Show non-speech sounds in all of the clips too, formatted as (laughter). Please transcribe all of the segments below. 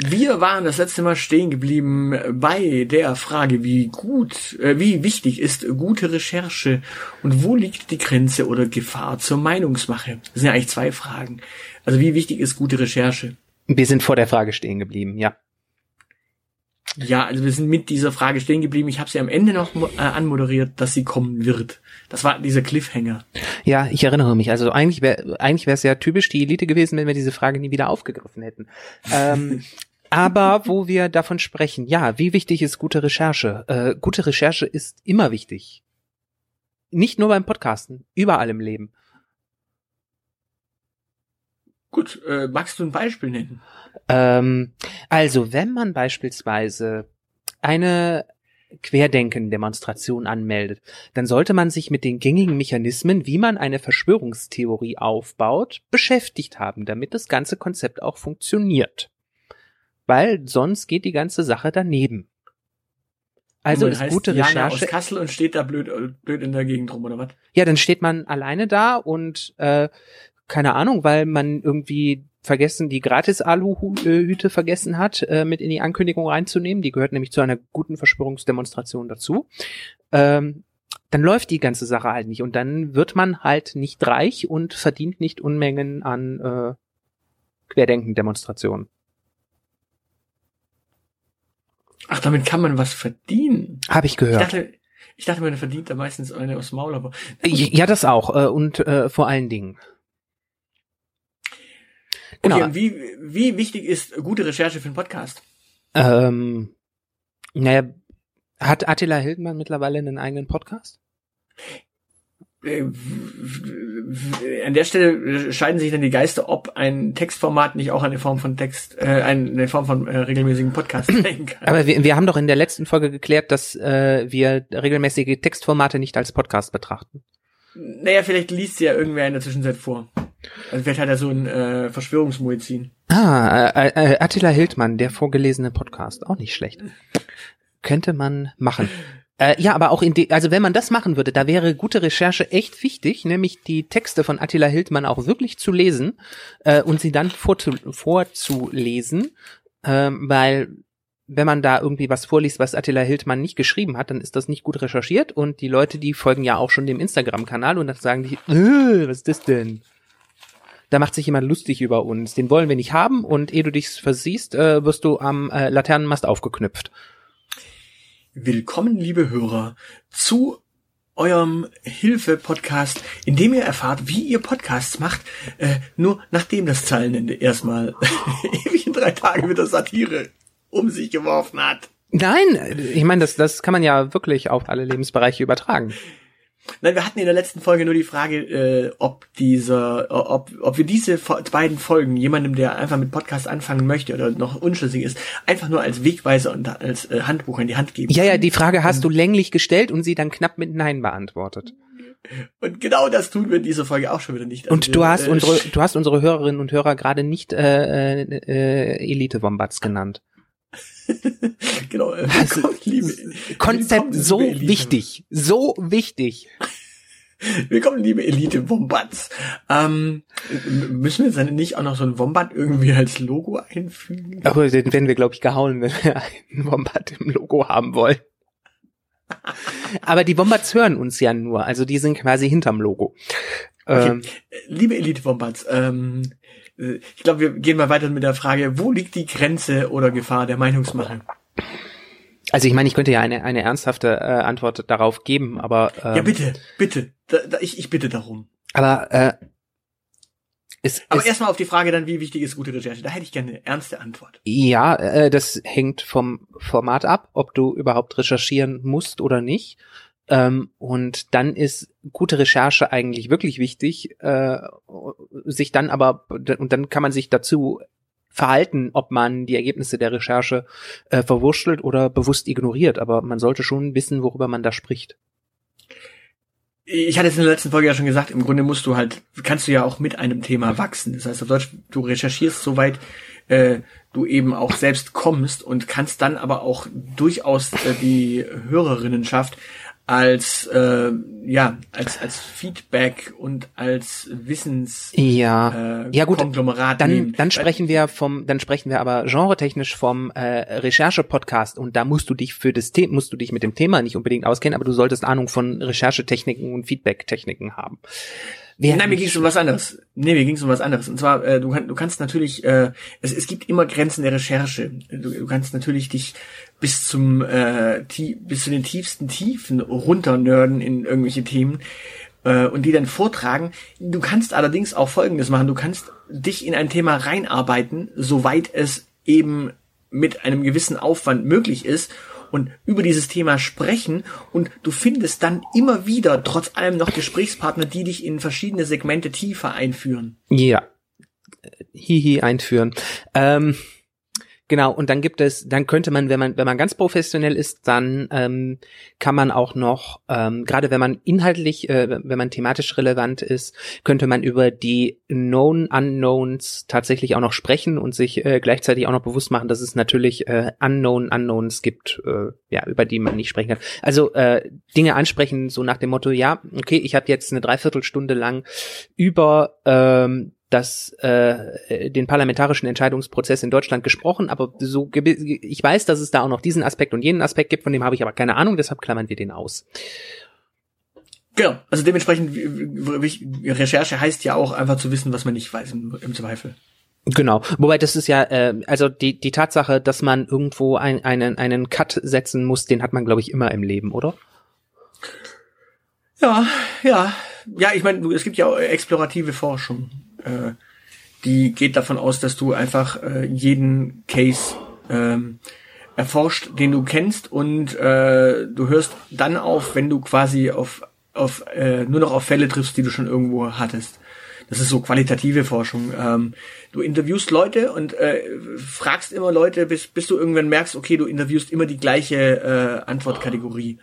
Wir waren das letzte Mal stehen geblieben bei der Frage, wie gut, äh, wie wichtig ist gute Recherche und wo liegt die Grenze oder Gefahr zur Meinungsmache? Das sind ja eigentlich zwei Fragen. Also wie wichtig ist gute Recherche? Wir sind vor der Frage stehen geblieben, ja. Ja, also wir sind mit dieser Frage stehen geblieben. Ich habe sie am Ende noch äh, anmoderiert, dass sie kommen wird. Das war dieser Cliffhanger. Ja, ich erinnere mich. Also eigentlich wäre eigentlich wäre es ja typisch die Elite gewesen, wenn wir diese Frage nie wieder aufgegriffen hätten. Ähm, (laughs) aber wo wir davon sprechen, ja, wie wichtig ist gute Recherche? Äh, gute Recherche ist immer wichtig. Nicht nur beim Podcasten, überall im Leben. Gut, äh, magst du ein Beispiel nennen? Ähm, also, wenn man beispielsweise eine Querdenken-Demonstration anmeldet, dann sollte man sich mit den gängigen Mechanismen, wie man eine Verschwörungstheorie aufbaut, beschäftigt haben, damit das ganze Konzept auch funktioniert weil sonst geht die ganze Sache daneben. Also ist heißt gute Jana Recherche. aus Kassel und steht da blöd, blöd in der Gegend rum, oder was? Ja, dann steht man alleine da und äh, keine Ahnung, weil man irgendwie vergessen, die Gratis-Aluhüte vergessen hat, äh, mit in die Ankündigung reinzunehmen. Die gehört nämlich zu einer guten Verschwörungsdemonstration dazu. Ähm, dann läuft die ganze Sache halt nicht und dann wird man halt nicht reich und verdient nicht Unmengen an äh, Querdenken-Demonstrationen. Ach, damit kann man was verdienen. Habe ich gehört. Ich dachte, ich dachte, man verdient da meistens eine aus Maul, aber. Ja, das auch. Äh, und äh, vor allen Dingen. Genau. Okay, und wie, wie wichtig ist gute Recherche für einen Podcast? Ähm, naja, hat Attila Hildmann mittlerweile einen eigenen Podcast? Äh, an der Stelle scheiden sich dann die Geister, ob ein Textformat nicht auch eine Form von Text, äh, eine Form von äh, regelmäßigen Podcast sein kann. (clears throat) Aber wir, wir haben doch in der letzten Folge geklärt, dass äh, wir regelmäßige Textformate nicht als Podcast betrachten. Naja, vielleicht liest sie ja irgendwer in der Zwischenzeit vor. Also vielleicht hat er so ein äh, Verschwörungsmuizin. Ah, äh, äh, Attila Hildmann, der vorgelesene Podcast, auch nicht schlecht. Könnte man machen. Äh, ja, aber auch in die, also wenn man das machen würde, da wäre gute Recherche echt wichtig, nämlich die Texte von Attila Hildmann auch wirklich zu lesen äh, und sie dann vorzu, vorzulesen, ähm, weil wenn man da irgendwie was vorliest, was Attila Hildmann nicht geschrieben hat, dann ist das nicht gut recherchiert und die Leute, die folgen ja auch schon dem Instagram-Kanal und dann sagen die, äh, was ist das denn? Da macht sich jemand lustig über uns. Den wollen wir nicht haben und ehe du dich versiehst, äh, wirst du am äh, Laternenmast aufgeknüpft. Willkommen, liebe Hörer, zu eurem Hilfe-Podcast, in dem ihr erfahrt, wie ihr Podcasts macht, äh, nur nachdem das Zeilenende erstmal (laughs) ewig in drei Tagen mit der Satire um sich geworfen hat. Nein, ich meine, das, das kann man ja wirklich auf alle Lebensbereiche übertragen. Nein, wir hatten in der letzten Folge nur die Frage, äh, ob dieser, ob, ob wir diese beiden Folgen jemandem, der einfach mit Podcast anfangen möchte oder noch unschlüssig ist, einfach nur als Wegweiser und als äh, Handbuch in die Hand geben. Ja, ja, die Frage hast du länglich gestellt und sie dann knapp mit Nein beantwortet. Und genau das tun wir in dieser Folge auch schon wieder nicht. Also und du wir, hast äh, unsere, (laughs) du hast unsere Hörerinnen und Hörer gerade nicht äh, äh, Elite Wombats genannt. (laughs) genau. Äh, also, liebe, Konzept so wichtig, so wichtig. (laughs) Willkommen, liebe Elite Wombats. Ähm, müssen wir jetzt nicht auch noch so ein Wombat irgendwie als Logo einfügen? Aber den werden wir, glaube ich, gehauen, wenn wir (laughs) einen Wombat im Logo haben wollen. Aber die Wombats hören uns ja nur, also die sind quasi hinterm Logo. Okay. Ähm, liebe Elite Wombats, ähm, äh, ich glaube, wir gehen mal weiter mit der Frage, wo liegt die Grenze oder Gefahr der Meinungsmache? Also ich meine, ich könnte ja eine, eine ernsthafte äh, Antwort darauf geben, aber ähm, ja bitte, bitte, da, da, ich, ich bitte darum. Aber äh, Es, Aber erstmal auf die Frage dann, wie wichtig ist gute Recherche? Da hätte ich gerne eine ernste Antwort. Ja, äh, das hängt vom Format ab, ob du überhaupt recherchieren musst oder nicht. Ähm, und dann ist gute Recherche eigentlich wirklich wichtig, äh, sich dann aber, und dann kann man sich dazu verhalten, ob man die Ergebnisse der Recherche äh, verwurschtelt oder bewusst ignoriert. Aber man sollte schon wissen, worüber man da spricht. Ich hatte es in der letzten Folge ja schon gesagt, im Grunde musst du halt, kannst du ja auch mit einem Thema wachsen. Das heißt auf Deutsch, du recherchierst soweit äh, du eben auch selbst kommst und kannst dann aber auch durchaus äh, die Hörerinnenschaft als äh, ja als als Feedback und als Wissens Ja, äh, ja gut, Konglomerat dann, nehmen. dann sprechen wir vom, dann sprechen wir aber genretechnisch vom äh, Recherche-Podcast und da musst du dich für das Thema, musst du dich mit dem Thema nicht unbedingt auskennen, aber du solltest Ahnung von Recherchetechniken und Feedback-Techniken haben. Wer Nein, mir ging es um was anderes. Nee, mir ging es um was anderes. Und zwar, äh, du, kann, du kannst natürlich, äh, es, es gibt immer Grenzen der Recherche. Du, du kannst natürlich dich bis zum äh, tie bis zu den tiefsten Tiefen runternörden in irgendwelche Themen äh, und die dann vortragen. Du kannst allerdings auch Folgendes machen. Du kannst dich in ein Thema reinarbeiten, soweit es eben mit einem gewissen Aufwand möglich ist und über dieses Thema sprechen und du findest dann immer wieder trotz allem noch Gesprächspartner, die dich in verschiedene Segmente tiefer einführen. Ja. Hihi einführen. Ähm, genau, und dann gibt es, dann könnte man, wenn man, wenn man ganz professionell ist, dann ähm, kann man auch noch, ähm, gerade wenn man inhaltlich, äh, wenn man thematisch relevant ist, könnte man über die Known Unknowns tatsächlich auch noch sprechen und sich äh, gleichzeitig auch noch bewusst machen, dass es natürlich äh, Unknown Unknowns gibt, äh, ja, über die man nicht sprechen kann. Also äh, Dinge ansprechen, so nach dem Motto, ja, okay, ich habe jetzt eine Dreiviertelstunde lang über ähm, das äh, den parlamentarischen Entscheidungsprozess in Deutschland gesprochen, aber so ich weiß, dass es da auch noch diesen Aspekt und jenen Aspekt gibt, von dem habe ich aber keine Ahnung, deshalb klammern wir den aus. Genau. Also dementsprechend, Recherche heißt ja auch einfach zu wissen, was man nicht weiß im, im Zweifel. Genau. Wobei das ist ja, äh, also die die Tatsache, dass man irgendwo ein, einen einen Cut setzen muss, den hat man glaube ich immer im Leben, oder? Ja, ja. Ja, ich meine, es gibt ja auch explorative Forschung. Äh, die geht davon aus, dass du einfach äh, jeden Case ähm, erforscht, den du kennst und äh, du hörst dann auf, wenn du quasi auf, auf äh, nur noch auf Fälle triffst, die du schon irgendwo hattest. Das ist so qualitative Forschung. Ähm, du interviewst Leute und äh, fragst immer Leute, bis, bis du irgendwann merkst, okay, du interviewst immer die gleiche äh, Antwortkategorie.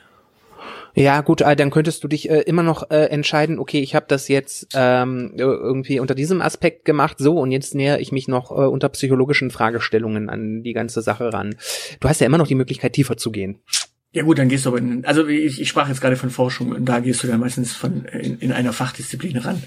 Ja, gut, äh, dann könntest du dich äh, immer noch äh, entscheiden, okay, ich habe das jetzt ähm, irgendwie unter diesem Aspekt gemacht, so und jetzt näher ich mich noch äh, unter psychologischen Fragestellungen an die ganze Sache ran. Du hast ja immer noch die Möglichkeit, tiefer zu gehen. Ja gut, dann gehst du aber in, also ich, ich sprach jetzt gerade von Forschung und da gehst du dann meistens von in, in einer Fachdisziplin ran.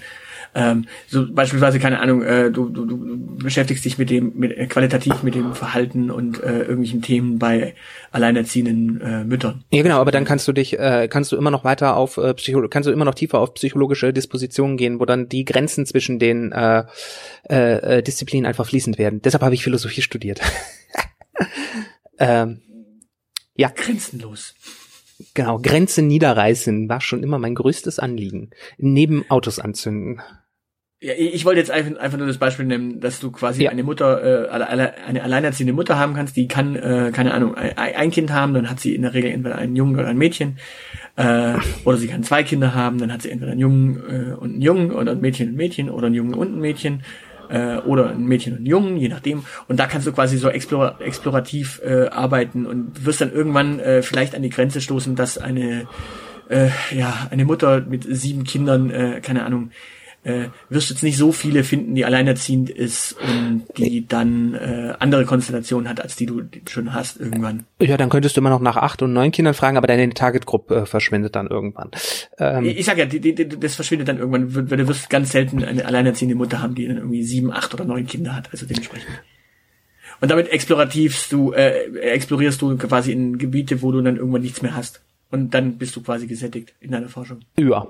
Ähm, so beispielsweise keine Ahnung, äh, du, du, du beschäftigst dich mit dem mit äh, qualitativ mit dem Verhalten und äh, irgendwelchen Themen bei alleinerziehenden äh, Müttern. Ja, genau, aber dann kannst du dich, äh, kannst du immer noch weiter auf äh, Psycho kannst du immer noch tiefer auf psychologische Dispositionen gehen, wo dann die Grenzen zwischen den äh, äh, äh, Disziplinen einfach fließend werden. Deshalb habe ich Philosophie studiert. (laughs) ähm, ja, Grenzenlos. Genau, Grenzen niederreißen war schon immer mein größtes Anliegen. Neben Autos anzünden. Ja, ich wollte jetzt einfach, einfach nur das Beispiel nehmen, dass du quasi Ja. eine Mutter, äh, eine alleinerziehende Mutter haben kannst, die kann, äh, keine Ahnung, ein, ein Kind haben, dann hat sie in der Regel entweder einen Jungen oder ein Mädchen, äh, oder sie kann zwei Kinder haben, dann hat sie entweder einen Jungen äh, und einen Jungen oder ein Mädchen und ein Mädchen oder einen Jungen und ein Mädchen äh, oder ein Mädchen und einen Jungen, je nachdem. Und da kannst du quasi so explora explorativ äh, arbeiten und wirst dann irgendwann äh, vielleicht an die Grenze stoßen, dass eine äh, ja eine Mutter mit sieben Kindern, äh, keine Ahnung, äh, wirst du jetzt nicht so viele finden, die alleinerziehend ist und die dann äh, andere Konstellationen hat, als die du schon hast irgendwann. Ja, dann könntest du immer noch nach acht und neun Kindern fragen, aber deine Targetgruppe äh, verschwindet dann irgendwann. Ähm, Ich, ich sag ja, die, die, das verschwindet dann irgendwann, weil du wirst ganz selten eine alleinerziehende Mutter haben, die dann irgendwie sieben, acht oder neun Kinder hat, also dementsprechend. Und damit explorativst du, äh, explorierst du quasi in Gebiete, wo du dann irgendwann nichts mehr hast. Und dann bist du quasi gesättigt in deiner Forschung. ja.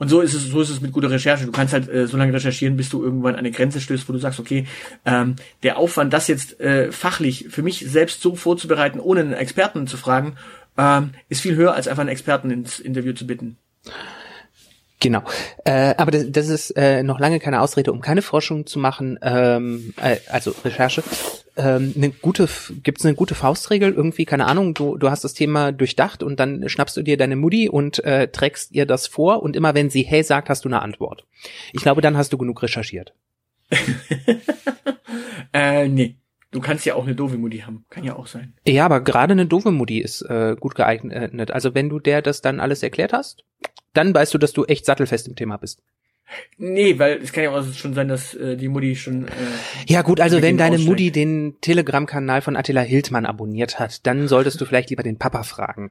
Und so ist es, so ist es mit guter Recherche. Du kannst halt äh, so lange recherchieren, bis du irgendwann an eine Grenze stößt, wo du sagst, okay, ähm, der Aufwand, das jetzt äh, fachlich für mich selbst so vorzubereiten, ohne einen Experten zu fragen, ähm, ist viel höher, als einfach einen Experten ins Interview zu bitten. Genau. Äh, aber das, das ist äh, noch lange keine Ausrede, um keine Forschung zu machen, ähm, äh, also Recherche. Ähm, eine gute, gibt's eine gute Faustregel irgendwie? Keine Ahnung. Du, du hast das Thema durchdacht und dann schnappst du dir deine Mutti und äh, trägst ihr das vor und immer wenn sie hey sagt, hast du eine Antwort. Ich glaube, dann hast du genug recherchiert. (laughs) äh, nee. Du kannst ja auch eine doofe Mutti haben. Kann ja auch sein. Ja, aber gerade eine doofe Mutti ist äh, gut geeignet. Also wenn du der das dann alles erklärt hast, dann weißt du, dass du echt sattelfest im Thema bist. Nee, weil es kann ja auch schon sein, dass äh, die Mutti schon. Äh, ja gut, also wenn deine aussteigt. Mutti den Telegram-Kanal von Attila Hildmann abonniert hat, dann solltest du vielleicht lieber den Papa fragen.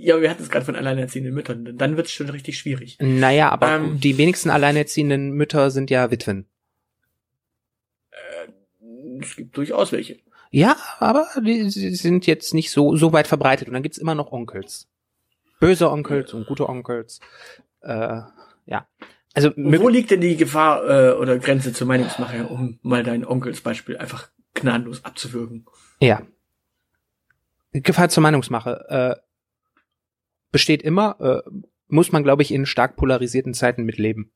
Ja, wir hatten es gerade von alleinerziehenden Müttern. Dann wird es schon richtig schwierig. Naja, aber ähm, die wenigsten alleinerziehenden Mütter sind ja Witwen. Äh, es gibt durchaus welche. Ja, aber die sind jetzt nicht so, so weit verbreitet. Und dann gibt's immer noch Onkels. Böse Onkels und gute Onkels. Äh, ja. Also wo liegt denn die Gefahr äh, oder Grenze zur Meinungsmache, um mal dein Onkels Beispiel einfach gnadenlos abzuwürgen? Ja. Gefahr zur Meinungsmache äh, besteht immer, äh, muss man, glaube ich, in stark polarisierten Zeiten mitleben.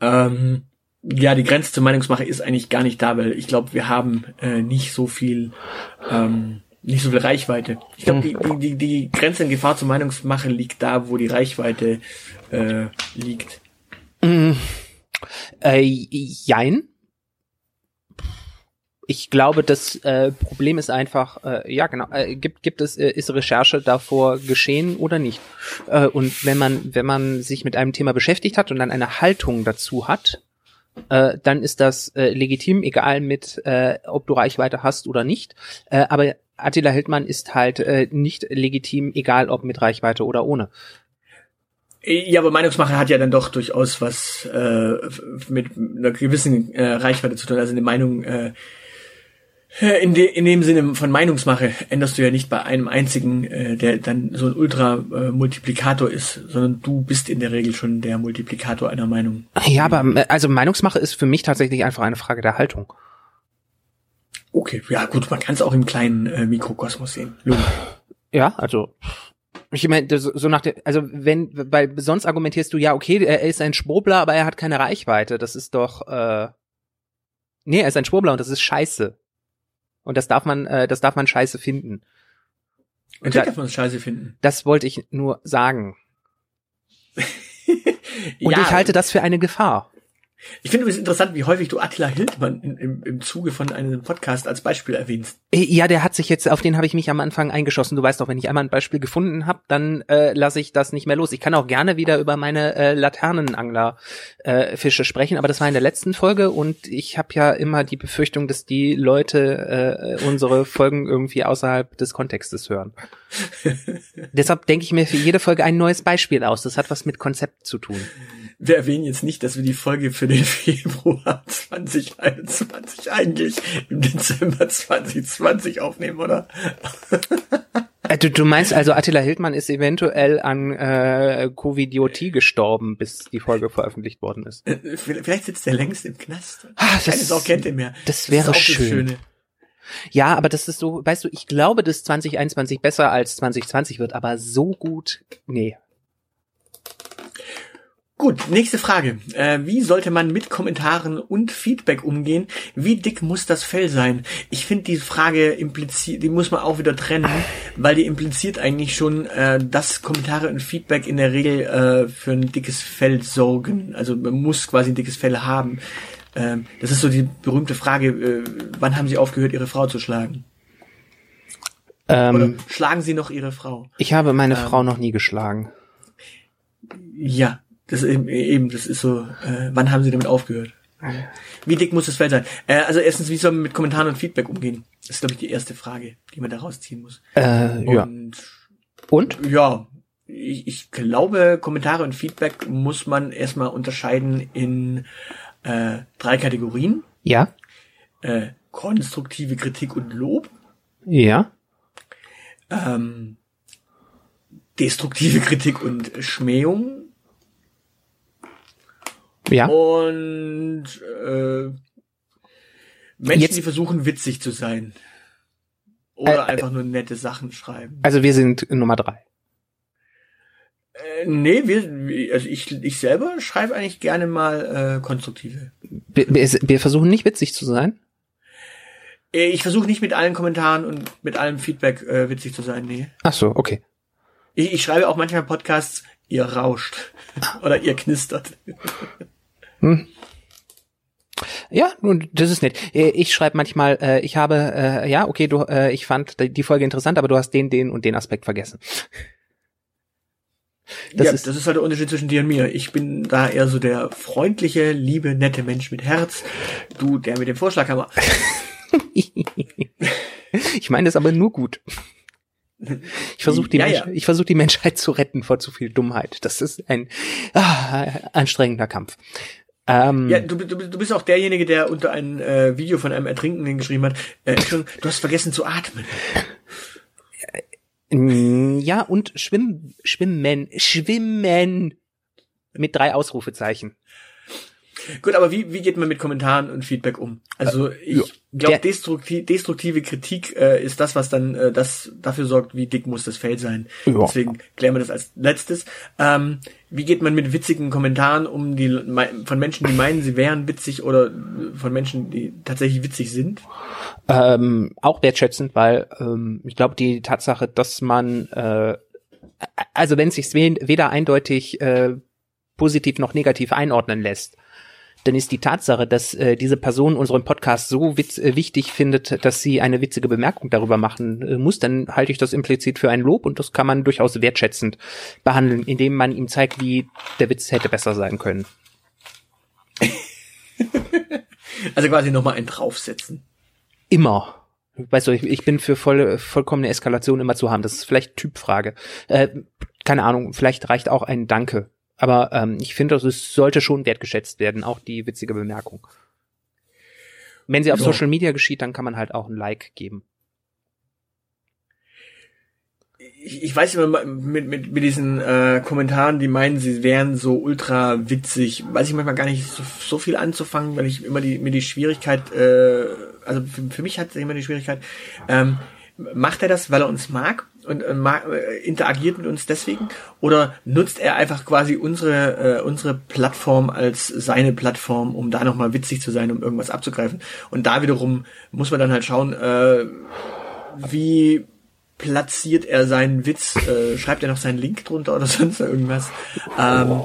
Ähm, ja, die Grenze zur Meinungsmache ist eigentlich gar nicht da, weil ich glaube, wir haben äh, nicht so viel ähm, nicht so viel Reichweite. Ich glaube, die, die, die, die Grenze in Gefahr zur Meinungsmache liegt da, wo die Reichweite äh, liegt. Mm, äh, jein. Ich glaube, das äh, Problem ist einfach, äh, ja genau, äh, gibt gibt es äh, ist Recherche davor geschehen oder nicht? Äh, und wenn man wenn man sich mit einem Thema beschäftigt hat und dann eine Haltung dazu hat, äh, dann ist das äh, legitim, egal mit äh, ob du Reichweite hast oder nicht. Äh, aber Attila Hildmann ist halt äh, nicht legitim, egal ob mit Reichweite oder ohne. Ja, aber Meinungsmache hat ja dann doch durchaus was äh, mit einer gewissen äh, Reichweite zu tun. Also eine Meinung äh, in, de, in dem Sinne von Meinungsmache änderst du ja nicht bei einem einzigen, äh, der dann so ein Ultra-Multiplikator äh, ist, sondern du bist in der Regel schon der Multiplikator einer Meinung. Ja, aber äh, also Meinungsmache ist für mich tatsächlich einfach eine Frage der Haltung. Okay, ja gut, man kann es auch im kleinen äh, Mikrokosmos sehen. Logisch. Ja, also ich meine, so nach der, also wenn, weil sonst argumentierst du ja, okay, er ist ein Schwurbler, aber er hat keine Reichweite. Das ist doch, äh, nee, er ist ein Schwurbler und das ist scheiße. Und das darf man, äh, das darf man scheiße finden. Und da, darf man scheiße finden. Das wollte ich nur sagen. (laughs) und ja. ich halte das für eine Gefahr. Ich finde es interessant, wie häufig du Attila Hildmann in, im, im Zuge von einem Podcast als Beispiel erwähnst. Äh, ja, der hat sich jetzt, auf den habe ich mich am Anfang eingeschossen. Du weißt doch, wenn ich einmal ein Beispiel gefunden habe, dann äh, lasse ich das nicht mehr los. Ich kann auch gerne wieder über meine äh, Laternenangler-Fische äh, sprechen, aber das war in der letzten Folge und ich habe ja immer die Befürchtung, dass die Leute äh, unsere Folgen irgendwie außerhalb des Kontextes hören. (laughs) Deshalb denke ich mir für jede Folge ein neues Beispiel aus. Das hat was mit Konzept zu tun wir erwähnen jetzt nicht, dass wir die Folge für den (laughs) Februar 2021 eigentlich im Dezember 2020 aufnehmen, oder? (laughs) Äh, du, du meinst also, Attila Hildmann ist eventuell an äh, Covidiotie gestorben, bis die Folge veröffentlicht worden ist. Äh, vielleicht sitzt er längst im Knast. Ah, das, Keine Sau kennt ihn mehr. Das wäre das schön. Ja, aber das ist so, weißt du, ich glaube, dass 2021 besser als 2020 wird, aber so gut, nee, Gut, nächste Frage. Äh, wie sollte man mit Kommentaren und Feedback umgehen? Wie dick muss das Fell sein? Ich finde die Frage impliziert, die muss man auch wieder trennen, weil die impliziert eigentlich schon, äh, dass Kommentare und Feedback in der Regel äh, für ein dickes Fell sorgen. Also man muss quasi ein dickes Fell haben. Ähm, das ist so die berühmte Frage, äh, wann haben Sie aufgehört, Ihre Frau zu schlagen? Ähm, Oder schlagen Sie noch Ihre Frau? Ich habe meine ähm, Frau noch nie geschlagen. Ja, das ist eben, eben, das ist so, äh, wann haben sie damit aufgehört? Wie dick muss das Feld sein? Äh, also erstens, wie soll man mit Kommentaren und Feedback umgehen? Das ist, glaube ich, die erste Frage, die man da rausziehen muss. Äh, ja. Und? Und? Ja, ich, ich glaube, Kommentare und Feedback muss man erstmal unterscheiden in äh, drei Kategorien. Ja. Äh, konstruktive Kritik und Lob. Ja. Ähm, destruktive (laughs) Kritik und Schmähung. Ja. Und äh, Menschen, Jetzt, die versuchen, witzig zu sein. Oder äh, einfach nur nette Sachen schreiben. Also wir sind Nummer drei. Äh, nee, wir, also ich, ich selber schreibe eigentlich gerne mal äh, konstruktive. Wir, wir versuchen nicht witzig zu sein. Äh, ich versuche nicht mit allen Kommentaren und mit allem Feedback äh, witzig zu sein, nee. Ach so, okay. Ich, ich schreibe auch manchmal Podcasts, ihr rauscht (laughs) oder ihr knistert. Hm. Ja, nun, das ist nett. Äh, ich schreibe manchmal, äh, ich habe, äh, ja, okay, du, äh, ich fand die Folge interessant, aber du hast den, den und den Aspekt vergessen. (laughs) Das, ja, ist, das ist halt der Unterschied zwischen dir und mir. Ich bin da eher so der freundliche, liebe, nette Mensch mit Herz. Du, der mit dem Vorschlaghammer. (laughs) ich meine das aber nur gut. (laughs) Ich versuche die, ja, ja. Ich versuch, die Menschheit zu retten vor zu viel Dummheit. Das ist ein ah, anstrengender Kampf. Ähm, ja, du, du, du bist auch derjenige, der unter ein äh, Video von einem Ertrinkenden geschrieben hat, äh, du hast vergessen zu atmen. Äh, ja, und schwimmen, schwimmen, schwimmen mit drei Ausrufezeichen. Gut, aber wie, wie geht man mit Kommentaren und Feedback um? Also ich ja, glaube, destruktiv, destruktive Kritik äh, ist das, was dann äh, das dafür sorgt, wie dick muss das Feld sein. Ja. Deswegen klären wir das als letztes. Ähm, wie geht man mit witzigen Kommentaren um, die von Menschen, die meinen, sie wären witzig oder von Menschen, die tatsächlich witzig sind? Ähm, auch wertschätzend, weil ähm, ich glaube, die Tatsache, dass man äh, also wenn es sich weder eindeutig äh, positiv noch negativ einordnen lässt, dann ist die Tatsache, dass äh, diese Person unseren Podcast so witz, äh, wichtig findet, dass sie eine witzige Bemerkung darüber machen äh, muss, dann halte ich das implizit für ein Lob und das kann man durchaus wertschätzend behandeln, indem man ihm zeigt, wie der Witz hätte besser sein können. (laughs) also quasi nochmal einen draufsetzen. Immer. Weißt du, ich, ich bin für voll, vollkommene Eskalation immer zu haben. Das ist vielleicht Typfrage. Äh, keine Ahnung, vielleicht reicht auch ein Danke aber ähm, ich finde, es sollte schon wertgeschätzt werden, auch die witzige Bemerkung. Wenn sie auf ja. Social Media geschieht, dann kann man halt auch ein Like geben. Ich, ich weiß immer mit, mit, mit diesen äh, Kommentaren, die meinen, sie wären so ultra witzig, weiß ich manchmal gar nicht so, so viel anzufangen, weil ich immer die, mir die Schwierigkeit, äh, also für, für mich hat es immer die Schwierigkeit, ähm, macht er das, weil er uns mag und äh, mag, äh, interagiert mit uns deswegen? Oder nutzt er einfach quasi unsere äh, unsere Plattform als seine Plattform, um da nochmal witzig zu sein, um irgendwas abzugreifen? Und da wiederum muss man dann halt schauen, äh, wie platziert er seinen Witz, äh, schreibt er noch seinen Link drunter oder (laughs) sonst irgendwas. Ähm,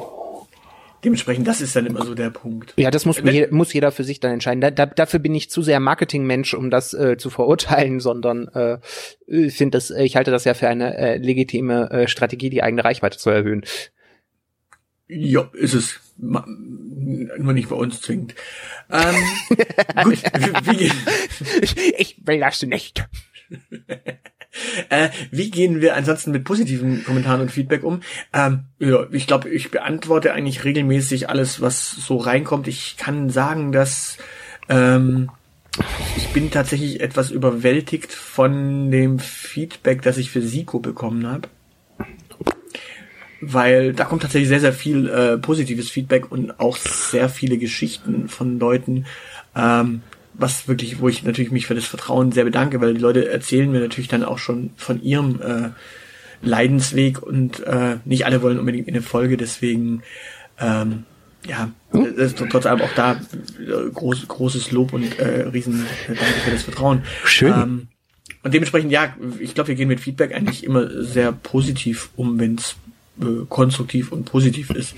Dementsprechend, das ist dann immer so der Punkt. Ja, das muss, je, muss jeder für sich dann entscheiden. Da, da, dafür bin ich zu sehr Marketingmensch, um das äh, zu verurteilen, (laughs) sondern äh, ich finde das, ich halte das ja für eine äh, legitime äh, Strategie, die eigene Reichweite zu erhöhen. Ja, ist es. Nur nicht bei uns zwingend. Ähm, gut, (laughs) wie, wie, ich will das nicht. (laughs) Äh, wie gehen wir ansonsten mit positiven Kommentaren und Feedback um? Ähm, ja, ich glaube, ich beantworte eigentlich regelmäßig alles, was so reinkommt. Ich kann sagen, dass ähm, ich bin tatsächlich etwas überwältigt von dem Feedback, das ich für Siko bekommen habe. Weil da kommt tatsächlich sehr, sehr viel äh, positives Feedback und auch sehr viele Geschichten von Leuten, ähm, was wirklich, wo ich natürlich mich für das Vertrauen sehr bedanke, weil die Leute erzählen mir natürlich dann auch schon von ihrem äh, Leidensweg und äh, nicht alle wollen unbedingt in eine Folge, deswegen ähm, ja, das ist trotz allem auch da äh, groß, großes Lob und äh, riesen Danke für das Vertrauen. Schön. Ähm, und dementsprechend, ja, ich glaube, wir gehen mit Feedback eigentlich immer sehr positiv um, wenn es äh, konstruktiv und positiv ist.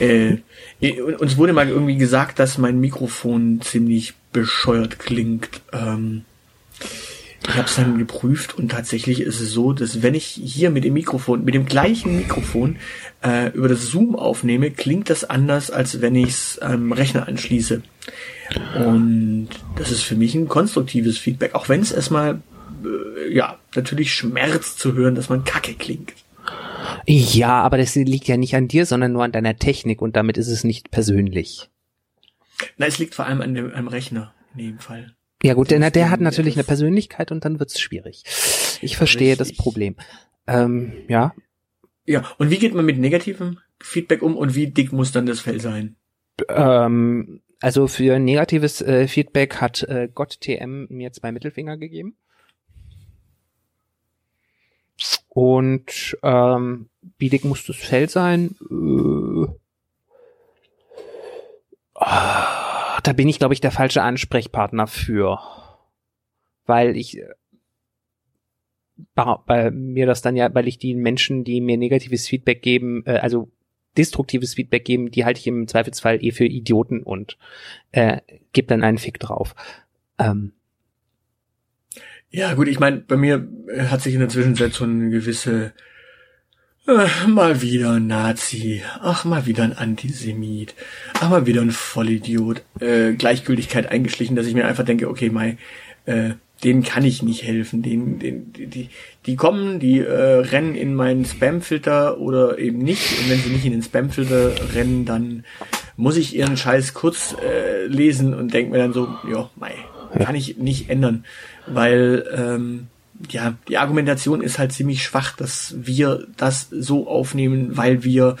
Äh, uns wurde mal irgendwie gesagt, dass mein Mikrofon ziemlich bescheuert klingt. Ähm, ich habe es dann geprüft und tatsächlich ist es so, dass wenn ich hier mit dem Mikrofon, mit dem gleichen Mikrofon äh, über das Zoom aufnehme, klingt das anders, als wenn ich es am Rechner anschließe. Und das ist für mich ein konstruktives Feedback, auch wenn es erstmal äh, ja natürlich schmerzt zu hören, dass man kacke klingt. Ja, aber das liegt ja nicht an dir, sondern nur an deiner Technik und damit ist es nicht persönlich. Na, es liegt vor allem an dem, am Rechner in dem Fall. Ja gut, der, der hat natürlich eine Persönlichkeit und dann wird's schwierig. Ich verstehe Richtig. das Problem. Ähm, ja. Ja, und wie geht man mit negativem Feedback um und wie dick muss dann das Fell sein? Ähm, also für negatives äh, Feedback hat äh, Gott TM mir zwei Mittelfinger gegeben. Und ähm, wie dick muss das Fell sein? Äh, ah, da bin ich, glaube ich, der falsche Ansprechpartner für. Weil ich äh, bei, mir das dann ja, weil ich die Menschen, die mir negatives Feedback geben, äh, also destruktives Feedback geben, die halte ich im Zweifelsfall eh für Idioten und äh, gebe dann einen Fick drauf. Ähm, ja, gut, ich meine, bei mir hat sich in der Zwischenzeit so eine gewisse äh, mal wieder ein Nazi, ach mal wieder ein Antisemit, ach mal wieder ein Vollidiot, äh, Gleichgültigkeit eingeschlichen, dass ich mir einfach denke, okay, Mai, äh, denen kann ich nicht helfen. Den, den, die, die, die kommen, die äh, rennen in meinen Spamfilter oder eben nicht. Und wenn sie nicht in den Spamfilter rennen, dann muss ich ihren Scheiß kurz äh, lesen und denke mir dann so, ja, mei, kann ich nicht ändern. Weil ähm, ja, die Argumentation ist halt ziemlich schwach, dass wir das so aufnehmen, weil wir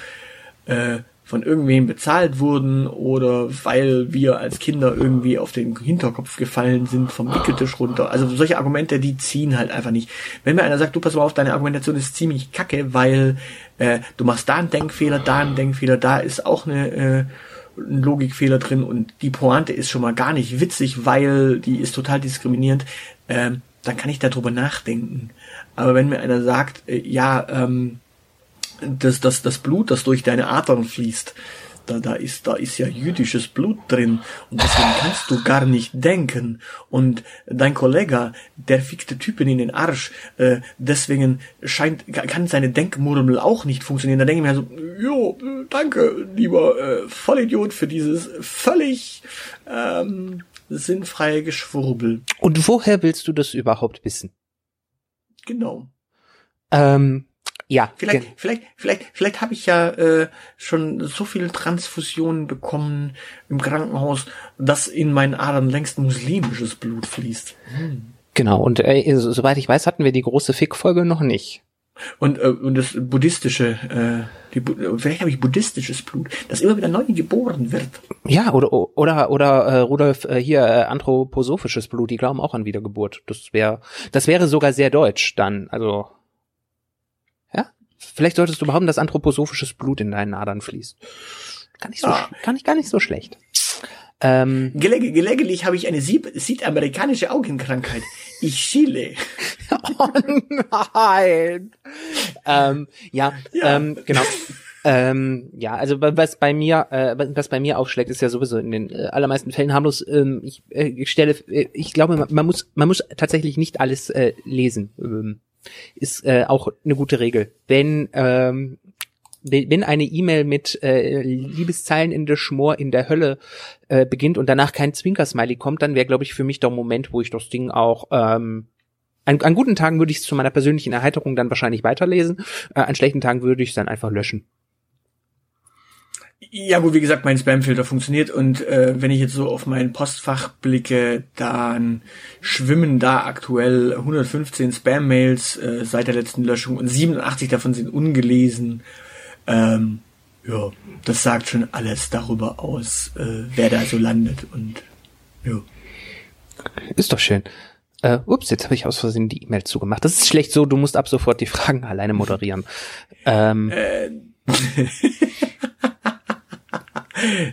äh, von irgendwem bezahlt wurden oder weil wir als Kinder irgendwie auf den Hinterkopf gefallen sind vom Wickeltisch runter. Also solche Argumente, die ziehen halt einfach nicht. Wenn mir einer sagt, du pass mal auf, deine Argumentation ist ziemlich kacke, weil äh, du machst da einen Denkfehler, da einen Denkfehler, da ist auch eine äh, ein Logikfehler drin und die Pointe ist schon mal gar nicht witzig, weil die ist total diskriminierend, ähm, dann kann ich darüber nachdenken. Aber wenn mir einer sagt, äh, ja, ähm, das, das, das Blut, das durch deine Adern fließt, da, da ist, da ist ja jüdisches Blut drin und deswegen kannst du gar nicht denken und dein Kollege, der fickte Typen in den Arsch, äh, deswegen scheint, kann seine Denkmurmel auch nicht funktionieren. Da denke ich mir so, jo, danke, lieber äh, Vollidiot, für dieses völlig ähm, sinnfreie Geschwurbel. Und woher willst du das überhaupt wissen? Genau. Ähm, ja. Vielleicht, vielleicht, vielleicht, vielleicht habe ich ja äh, schon so viele Transfusionen bekommen im Krankenhaus, dass in meinen Adern längst muslimisches Blut fließt. Hm. Genau, und äh, soweit ich weiß, hatten wir die große Fick-Folge noch nicht. Und, äh, und das buddhistische, äh, die, vielleicht habe ich buddhistisches Blut, das immer wieder neu geboren wird. Ja, oder oder oder äh, Rudolf äh, hier äh, anthroposophisches Blut, die glauben auch an Wiedergeburt. Das wäre das wäre sogar sehr deutsch dann, also Vielleicht solltest du behaupten, dass anthroposophisches Blut in deinen Adern fließt. Gar nicht so, ah. gar nicht, gar nicht so schlecht. Ähm, Geleg gelegentlich habe ich eine südamerikanische Augenkrankheit. Ich schiele. (laughs) oh nein. ähm, ja, ja. Ähm, genau. Ähm, ja, also was bei mir, äh, was bei mir aufschlägt, ist ja sowieso in den äh, allermeisten Fällen harmlos. Ähm, ich, äh, ich stelle, äh, ich glaube, man, man, muss, man muss tatsächlich nicht alles äh, lesen. Ähm, ist äh, auch eine gute Regel. Wenn ähm, wenn eine E-Mail mit äh, Liebeszeilen in der Schmor in der Hölle äh, beginnt und danach kein Zwinkersmiley kommt, dann wäre, glaube ich, für mich der Moment, wo ich das Ding auch ähm, an, an guten Tagen würde ich es zu meiner persönlichen Erheiterung dann wahrscheinlich weiterlesen, äh, an schlechten Tagen würde ich es dann einfach löschen. Ja gut, wie gesagt, mein Spamfilter funktioniert und äh, wenn ich jetzt so auf mein Postfach blicke, dann schwimmen da aktuell 115 Spam-Mails äh, seit der letzten Löschung und 87 davon sind ungelesen. Ähm, ja, das sagt schon alles darüber aus, äh, wer da so landet und ja. Ist doch schön. Äh, ups, jetzt habe ich aus Versehen die E-Mail zugemacht. Das ist schlecht so, du musst ab sofort die Fragen alleine moderieren. Ähm, äh, (laughs)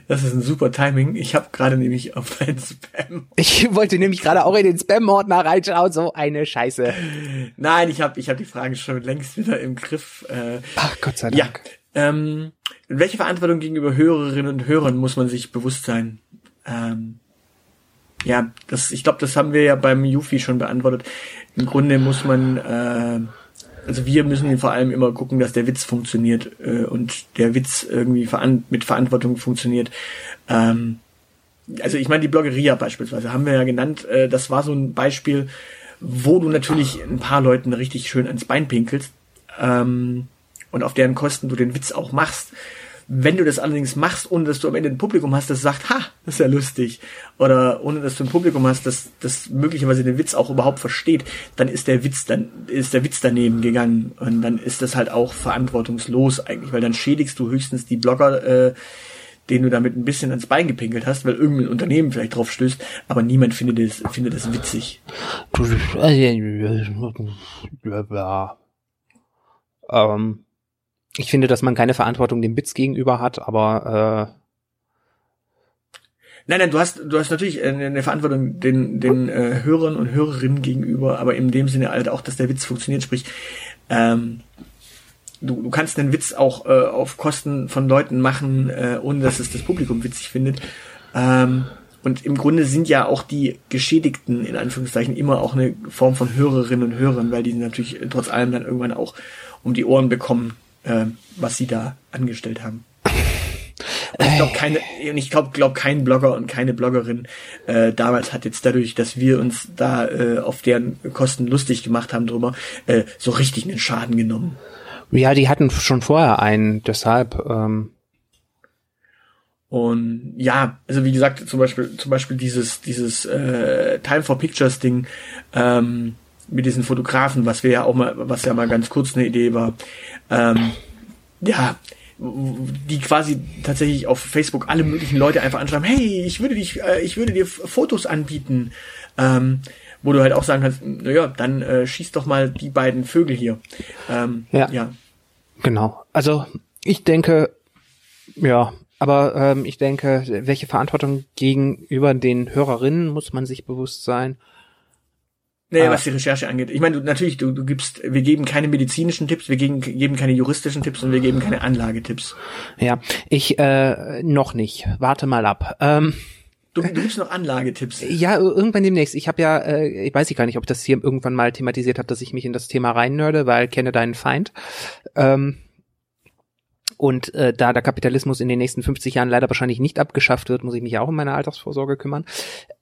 Das ist ein super Timing. Ich habe gerade nämlich auf deinen Spam. Ich wollte nämlich gerade auch in den Spam-Ordner reinschauen. So eine Scheiße. Nein, ich habe ich hab die Fragen schon längst wieder im Griff. Äh, Ach Gott sei Dank. Ja. Ähm, welche Verantwortung gegenüber Hörerinnen und Hörern muss man sich bewusst sein? Ähm, ja, das, ich glaube, das haben wir ja beim Yufi schon beantwortet. Im Grunde muss man äh, also wir müssen vor allem immer gucken, dass der Witz funktioniert äh, und der Witz irgendwie veran mit Verantwortung funktioniert. Ähm, also ich meine, die Bloggeria beispielsweise haben wir ja genannt, äh, das war so ein Beispiel, wo du natürlich ein paar Leuten richtig schön ans Bein pinkelst ähm, und auf deren Kosten du den Witz auch machst. Wenn du das allerdings machst, ohne dass du am Ende ein Publikum hast, das sagt, ha, das ist ja lustig, oder ohne dass du ein Publikum hast, das, das möglicherweise den Witz auch überhaupt versteht, dann ist der Witz, dann ist der Witz daneben gegangen und dann ist das halt auch verantwortungslos eigentlich, weil dann schädigst du höchstens die Blogger, äh, den du damit ein bisschen ans Bein gepinkelt hast, weil irgendein Unternehmen vielleicht drauf stößt, aber niemand findet das, findet das witzig. Ähm, ich finde, dass man keine Verantwortung dem Witz gegenüber hat, aber äh, Nein, nein, du hast, du hast natürlich eine Verantwortung den, den äh, Hörern und Hörerinnen gegenüber, aber in dem Sinne halt auch, dass der Witz funktioniert. Sprich, ähm, du, du kannst einen Witz auch äh, auf Kosten von Leuten machen, äh, ohne dass es das Publikum witzig findet. Ähm, und im Grunde sind ja auch die Geschädigten in Anführungszeichen immer auch eine Form von Hörerinnen und Hörern, weil die natürlich trotz allem dann irgendwann auch um die Ohren bekommen, äh, was sie da angestellt haben. Und (laughs) ich glaube keine, und ich glaube glaub kein Blogger und keine Bloggerin äh, damals hat jetzt dadurch, dass wir uns da äh, auf deren Kosten lustig gemacht haben drüber, äh, so richtig einen Schaden genommen. Ja, die hatten schon vorher einen, deshalb. Ähm und ja, also wie gesagt, zum Beispiel, zum Beispiel dieses, dieses äh, Time for Pictures Ding ähm, mit diesen Fotografen, was wir ja auch mal, was ja mal ganz kurz eine Idee war. Ähm, ja, die quasi tatsächlich auf Facebook alle möglichen Leute einfach anschreiben, hey, ich würde dich, äh, ich würde dir Fotos anbieten, ähm, wo du halt auch sagen kannst, naja, dann äh, schieß doch mal die beiden Vögel hier. Ähm, ja. ja. Genau. Also ich denke, ja, aber ähm, ich denke, welche Verantwortung gegenüber den Hörerinnen muss man sich bewusst sein? Naja, ah. was die Recherche angeht. Ich meine, du, natürlich, du, du gibst, wir geben keine medizinischen Tipps, wir geben, geben keine juristischen Tipps und wir geben keine Anlagetipps. Ja, ich äh, noch nicht. Warte mal ab. Ähm, du, du gibst noch Anlagetipps. Ja, irgendwann demnächst. Ich habe ja, äh, ich weiß ich gar nicht, ob ich das hier irgendwann mal thematisiert habe, dass ich mich in das Thema reinnörde, weil kenne deinen Feind. Ähm, und äh, da der Kapitalismus in den nächsten 50 Jahren leider wahrscheinlich nicht abgeschafft wird, muss ich mich auch um meine Altersvorsorge kümmern.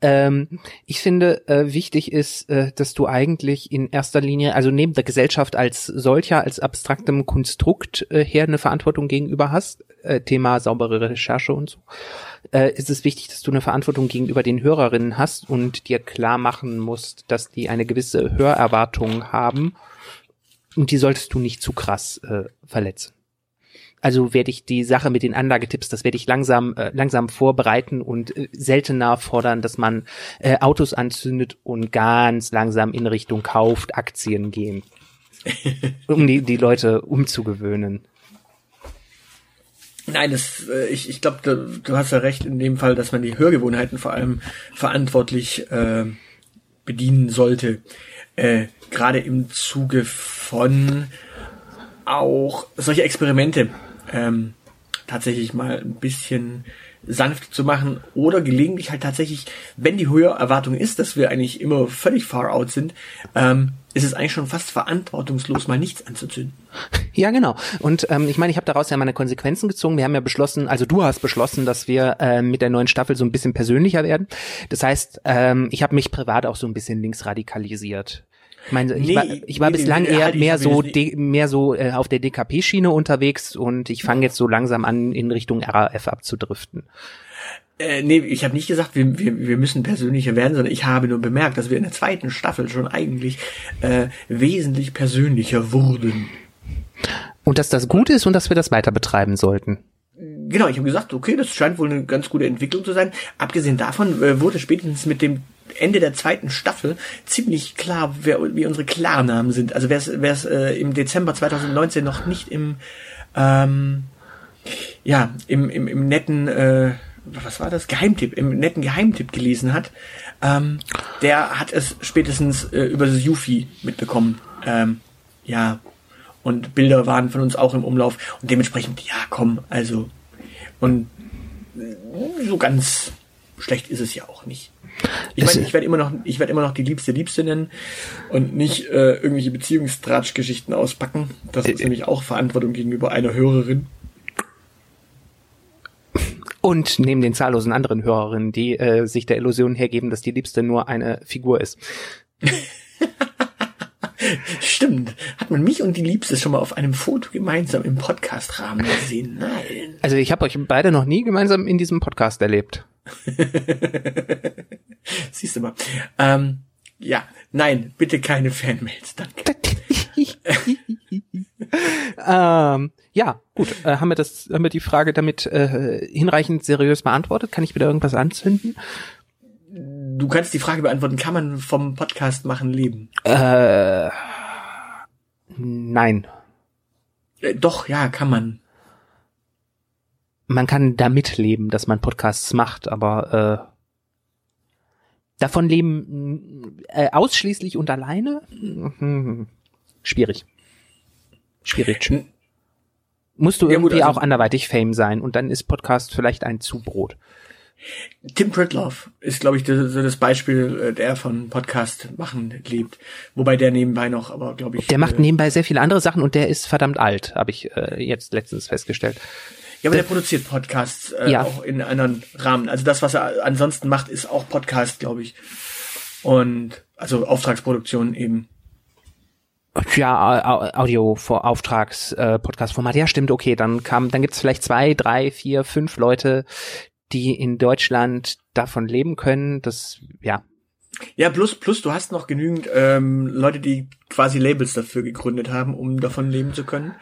Ähm, ich finde, äh, wichtig ist, äh, dass du eigentlich in erster Linie, also neben der Gesellschaft als solcher, als abstraktem Konstrukt äh, her eine Verantwortung gegenüber hast, äh, Thema saubere Recherche und so, äh, ist es wichtig, dass du eine Verantwortung gegenüber den Hörerinnen hast und dir klar machen musst, dass die eine gewisse Hörerwartung haben und die solltest du nicht zu krass äh, verletzen. Also werde ich die Sache mit den Anlagetipps, das werde ich langsam, äh, langsam vorbereiten und äh, seltener fordern, dass man äh, Autos anzündet und ganz langsam in Richtung kauft, Aktien gehen. (laughs) um die, die Leute umzugewöhnen. Nein, das, äh, ich, ich glaube, du, du, hast ja recht in dem Fall, dass man die Hörgewohnheiten vor allem verantwortlich äh, bedienen sollte. Äh, Gerade im Zuge von auch solche Experimente ähm, tatsächlich mal ein bisschen sanft zu machen oder gelegentlich halt tatsächlich, wenn die höhere Erwartung ist, dass wir eigentlich immer völlig far out sind, ähm, ist es eigentlich schon fast verantwortungslos, mal nichts anzuzünden. Ja, genau. Und ähm, ich meine, ich habe daraus ja meine Konsequenzen gezogen. Wir haben ja beschlossen, also du hast beschlossen, dass wir äh, mit der neuen Staffel so ein bisschen persönlicher werden. Das heißt, ähm, ich habe mich privat auch so ein bisschen links radikalisiert. Ich nee, war, ich war nee, bislang eher halt mehr so, de, mehr so äh, auf der DKP-Schiene unterwegs und ich fange jetzt so langsam an, in Richtung RAF abzudriften. Äh, nee, ich habe nicht gesagt, wir, wir, wir müssen persönlicher werden, sondern ich habe nur bemerkt, dass wir in der zweiten Staffel schon eigentlich äh, wesentlich persönlicher wurden. Und dass das gut ist und dass wir das weiter betreiben sollten. Genau, ich habe gesagt, okay, das scheint wohl eine ganz gute Entwicklung zu sein. Abgesehen davon äh, wurde spätestens mit dem Ende der zweiten Staffel ziemlich klar, wer, wie unsere Klarnamen sind. Also wer es äh, im Dezember 2019 noch nicht im ähm, ja im, im, im netten äh, was war das Geheimtipp im netten Geheimtipp gelesen hat, ähm, der hat es spätestens äh, über das Yuffie mitbekommen. Ähm, ja und Bilder waren von uns auch im Umlauf und dementsprechend ja komm also und äh, so ganz schlecht ist es ja auch nicht. Ich meine, ich werde immer noch, ich werde immer noch die liebste Liebste nennen und nicht äh, irgendwelche Beziehungstratschgeschichten auspacken. Das ist äh, nämlich auch Verantwortung gegenüber einer Hörerin. Und neben den zahllosen anderen Hörerinnen, die äh, sich der Illusion hergeben, dass die Liebste nur eine Figur ist. (laughs) Stimmt. Hat man mich und die Liebste schon mal auf einem Foto gemeinsam im Podcast-Rahmen gesehen? Nein. Also ich habe euch beide noch nie gemeinsam in diesem Podcast erlebt. (laughs) Siehst du mal. Ähm, ja, nein, bitte keine Fanmails, danke. (laughs) ähm, ja, gut. Äh, haben wir das, haben wir die Frage damit äh, hinreichend seriös beantwortet? Kann ich wieder irgendwas anzünden? Du kannst die Frage beantworten, kann man vom Podcast machen leben? Äh, nein. Äh, doch, ja, kann man. Man kann damit leben, dass man Podcasts macht, aber äh, davon leben äh, ausschließlich und alleine? Hm, schwierig. Schwierig. Musst du Ja, gut, irgendwie also- auch anderweitig Fame sein und dann ist Podcast vielleicht ein Zubrot. Tim Pritloff ist, glaube ich, das, so das Beispiel, äh, der von Podcast machen lebt. Wobei der nebenbei noch, aber glaube ich. Der macht äh, nebenbei sehr viele andere Sachen und der ist verdammt alt, habe ich äh, jetzt letztens festgestellt. Ja, aber der produziert Podcasts äh, Ja. auch in anderen Rahmen. Also das, was er ansonsten macht, ist auch Podcast, glaube ich. Und also Auftragsproduktion eben. Ja, Au- Au- Audio vor Auftrags äh, Podcast Format. Ja, stimmt, okay, dann kam dann gibt's vielleicht zwei, drei, vier, fünf Leute, die in Deutschland davon leben können. Das ja, Ja, plus, plus du hast noch genügend ähm, Leute, die quasi Labels dafür gegründet haben, um davon leben zu können.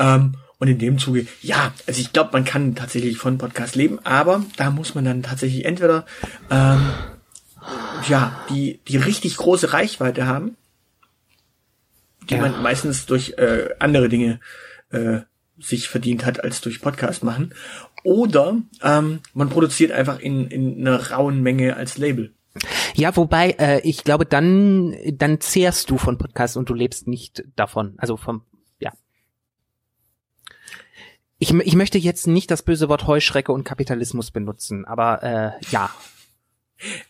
Ähm, und in dem Zuge, ja, also ich glaube, man kann tatsächlich von Podcast leben, aber da muss man dann tatsächlich entweder ähm, ja, die, die richtig große Reichweite haben, die Ja. man meistens durch äh, andere Dinge äh, sich verdient hat als durch Podcast machen. Oder ähm, man produziert einfach in, in einer rauen Menge als Label. Ja, wobei, äh, ich glaube, dann, dann zehrst du von Podcasts und du lebst nicht davon. Also vom. Ich, ich möchte jetzt nicht das böse Wort Heuschrecke und Kapitalismus benutzen, aber äh, ja.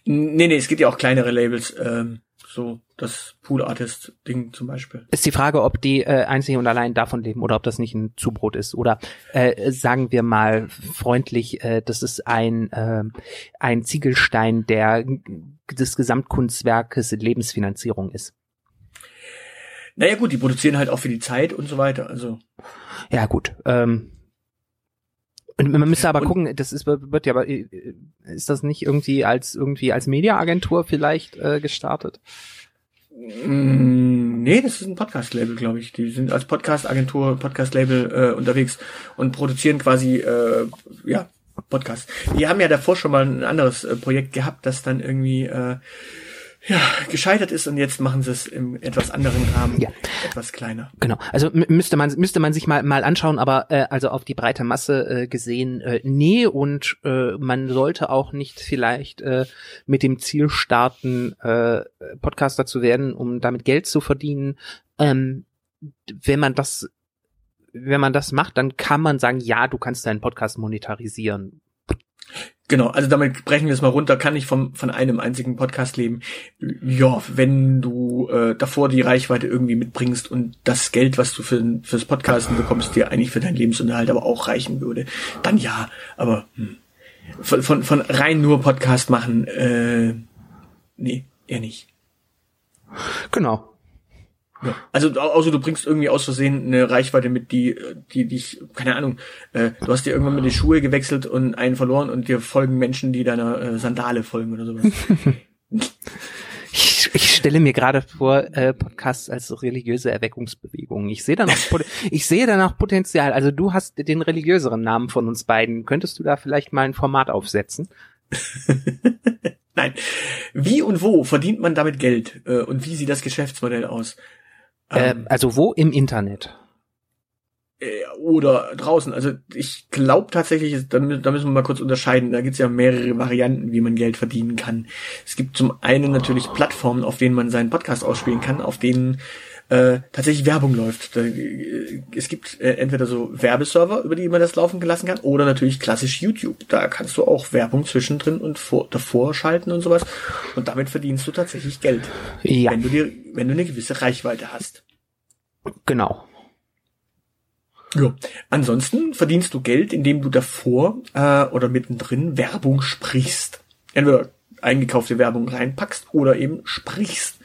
Nee, nee, es gibt ja auch kleinere Labels, ähm, so das Pool Artist Ding zum Beispiel. Ist die Frage, ob die äh, einzig und allein davon leben oder ob das nicht ein Zubrot ist. Oder äh, sagen wir mal freundlich, äh, das ist ein, äh, ein Ziegelstein der des Gesamtkunstwerkes Lebensfinanzierung ist. Naja gut, die produzieren halt auch für die Zeit und so weiter. Also Ja, gut. Ähm, und man müsste aber Und- gucken, das ist, wird ja, aber äh, ist das nicht irgendwie als irgendwie als Mediaagentur vielleicht äh, gestartet? mm, nee, das ist ein Podcast-Label, glaube ich. Die sind als Podcast-Agentur, Podcast-Label äh, unterwegs und produzieren quasi äh, ja Podcasts. Die haben ja davor schon mal ein anderes äh, Projekt gehabt, das dann irgendwie äh, ja gescheitert ist und jetzt machen sie es im etwas anderen Rahmen, Ja. etwas kleiner. Genau. Also müsste man müsste man sich mal mal anschauen, aber äh, also auf die breite Masse äh, gesehen, äh, nee und äh, man sollte auch nicht vielleicht äh, mit dem Ziel starten, äh, Podcaster zu werden, um damit Geld zu verdienen. Ähm, wenn man das wenn man das macht, dann kann man sagen, ja, du kannst deinen Podcast monetarisieren. Genau, also damit brechen wir es mal runter. Kann ich vom, von einem einzigen Podcast leben? Ja, wenn du äh, davor die Reichweite irgendwie mitbringst und das Geld, was du für, fürs Podcasten bekommst, dir eigentlich für deinen Lebensunterhalt aber auch reichen würde, dann ja. Aber hm, von, von, von rein nur Podcast machen, äh, nee, eher nicht. Genau. Ja. Also au- außer du bringst irgendwie aus Versehen eine Reichweite mit, die, die dich, keine Ahnung, äh, du hast dir irgendwann mit die Schuhe gewechselt und einen verloren und dir folgen Menschen, die deiner äh, Sandale folgen oder sowas. (laughs) Ich, ich stelle mir gerade vor, äh, Podcasts als religiöse Erweckungsbewegung. Ich sehe da noch, Pot- (laughs) ich sehe da noch Potenzial. Also du hast den religiöseren Namen von uns beiden. Könntest du da vielleicht mal ein Format aufsetzen? (laughs) Nein. Wie und wo verdient man damit Geld? Äh, und wie sieht das Geschäftsmodell aus? Äh, Ähm, also wo im Internet? äh, oder draußen. Also ich glaube tatsächlich, da, mü- da müssen wir mal kurz unterscheiden. Da gibt's ja mehrere Varianten, wie man Geld verdienen kann. Es gibt zum einen natürlich Plattformen, auf denen man seinen Podcast ausspielen kann, auf denen äh, tatsächlich Werbung läuft. Da, äh, es gibt äh, entweder so Werbeserver, über die man das laufen lassen kann, oder natürlich klassisch YouTube. Da kannst du auch Werbung zwischendrin und vor, davor schalten und sowas. Und damit verdienst du tatsächlich Geld, Ja, wenn du dir, wenn du eine gewisse Reichweite hast. genau. Ja. Ansonsten verdienst du Geld, indem du davor äh, oder mittendrin Werbung sprichst. Entweder eingekaufte Werbung reinpackst oder eben sprichst.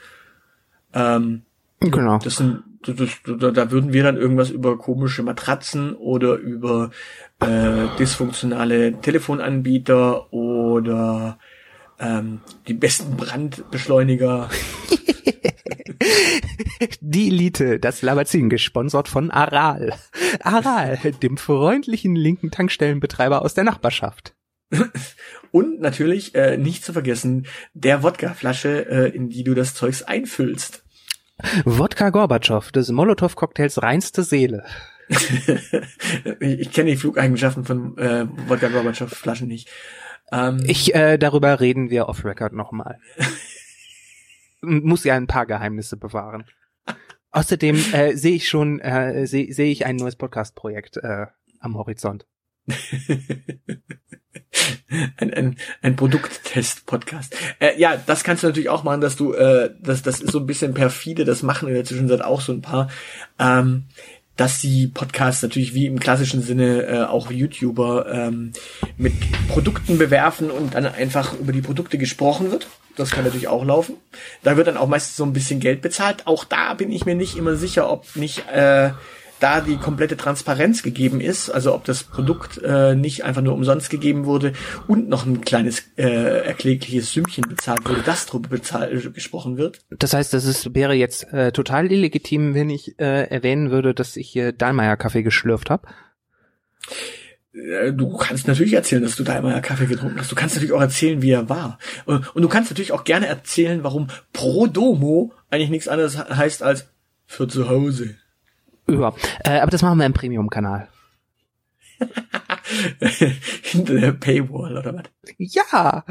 Ähm, Genau. das sind, das, das, da, würden wir dann irgendwas über komische Matratzen oder über äh, dysfunktionale Telefonanbieter oder ähm, die besten Brandbeschleuniger. (laughs) Die Elite, das Labazin, gesponsert von Aral. Aral, dem freundlichen linken Tankstellenbetreiber aus der Nachbarschaft. (laughs) Und natürlich äh, nicht zu vergessen der Wodkaflasche, äh, in die du das Zeugs einfüllst. Wodka Gorbatschow, des Molotow-Cocktails reinste Seele. (laughs) ich, ich kenne die Flugeigenschaften von äh, Wodka Gorbatschow Flaschen nicht. Ähm, ich, äh, darüber reden wir off Record nochmal. Muss ja ein paar Geheimnisse bewahren. Außerdem äh, sehe ich schon, äh, sehe seh ich ein neues Podcast-Projekt äh, am Horizont. (laughs) ein, ein, ein Produkttest-Podcast. Äh, ja, das kannst du natürlich auch machen, dass du, äh, das, das ist so ein bisschen perfide, das machen in der Zwischenzeit auch so ein paar, ähm, dass die Podcasts natürlich wie im klassischen Sinne äh, auch YouTuber ähm, mit Produkten bewerfen und dann einfach über die Produkte gesprochen wird. Das kann natürlich auch laufen. Da wird dann auch meistens so ein bisschen Geld bezahlt. Auch da bin ich mir nicht immer sicher, ob nicht äh, da die komplette Transparenz gegeben ist, also ob das Produkt äh, nicht einfach nur umsonst gegeben wurde und noch ein kleines äh, erklägliches Sümmchen bezahlt wurde, das drüber bezahlt, gesprochen wird. Das heißt, das ist, wäre jetzt äh, total illegitim, wenn ich äh, erwähnen würde, dass ich hier Dahlmeier Kaffee geschlürft habe. Äh, du kannst natürlich erzählen, dass du Dahlmeier Kaffee getrunken hast. Du kannst natürlich auch erzählen, wie er war. Und du kannst natürlich auch gerne erzählen, warum Pro Domo eigentlich nichts anderes heißt als für zu Hause. Ja, äh, aber das machen wir im Premium-Kanal. (laughs) Hinter der Paywall oder was? Ja,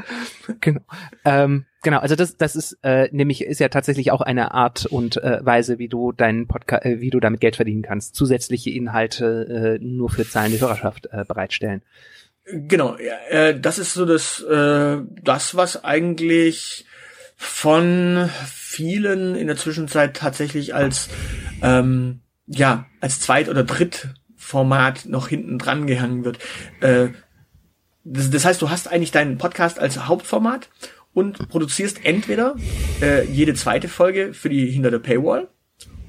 genau. Ähm, genau, also das, das ist äh, nämlich ist ja tatsächlich auch eine Art und äh, Weise, wie du deinen Podcast, äh, wie du damit Geld verdienen kannst. Zusätzliche Inhalte äh, nur für zahlende Hörerschaft äh, bereitstellen. Genau, ja, äh, das ist so das, äh, das was eigentlich von vielen in der Zwischenzeit tatsächlich als ähm, ja, als Zweit- oder Drittformat noch hinten dran gehangen wird. Äh, das, das heißt, du hast eigentlich deinen Podcast als Hauptformat und produzierst entweder äh, jede zweite Folge für die hinter der Paywall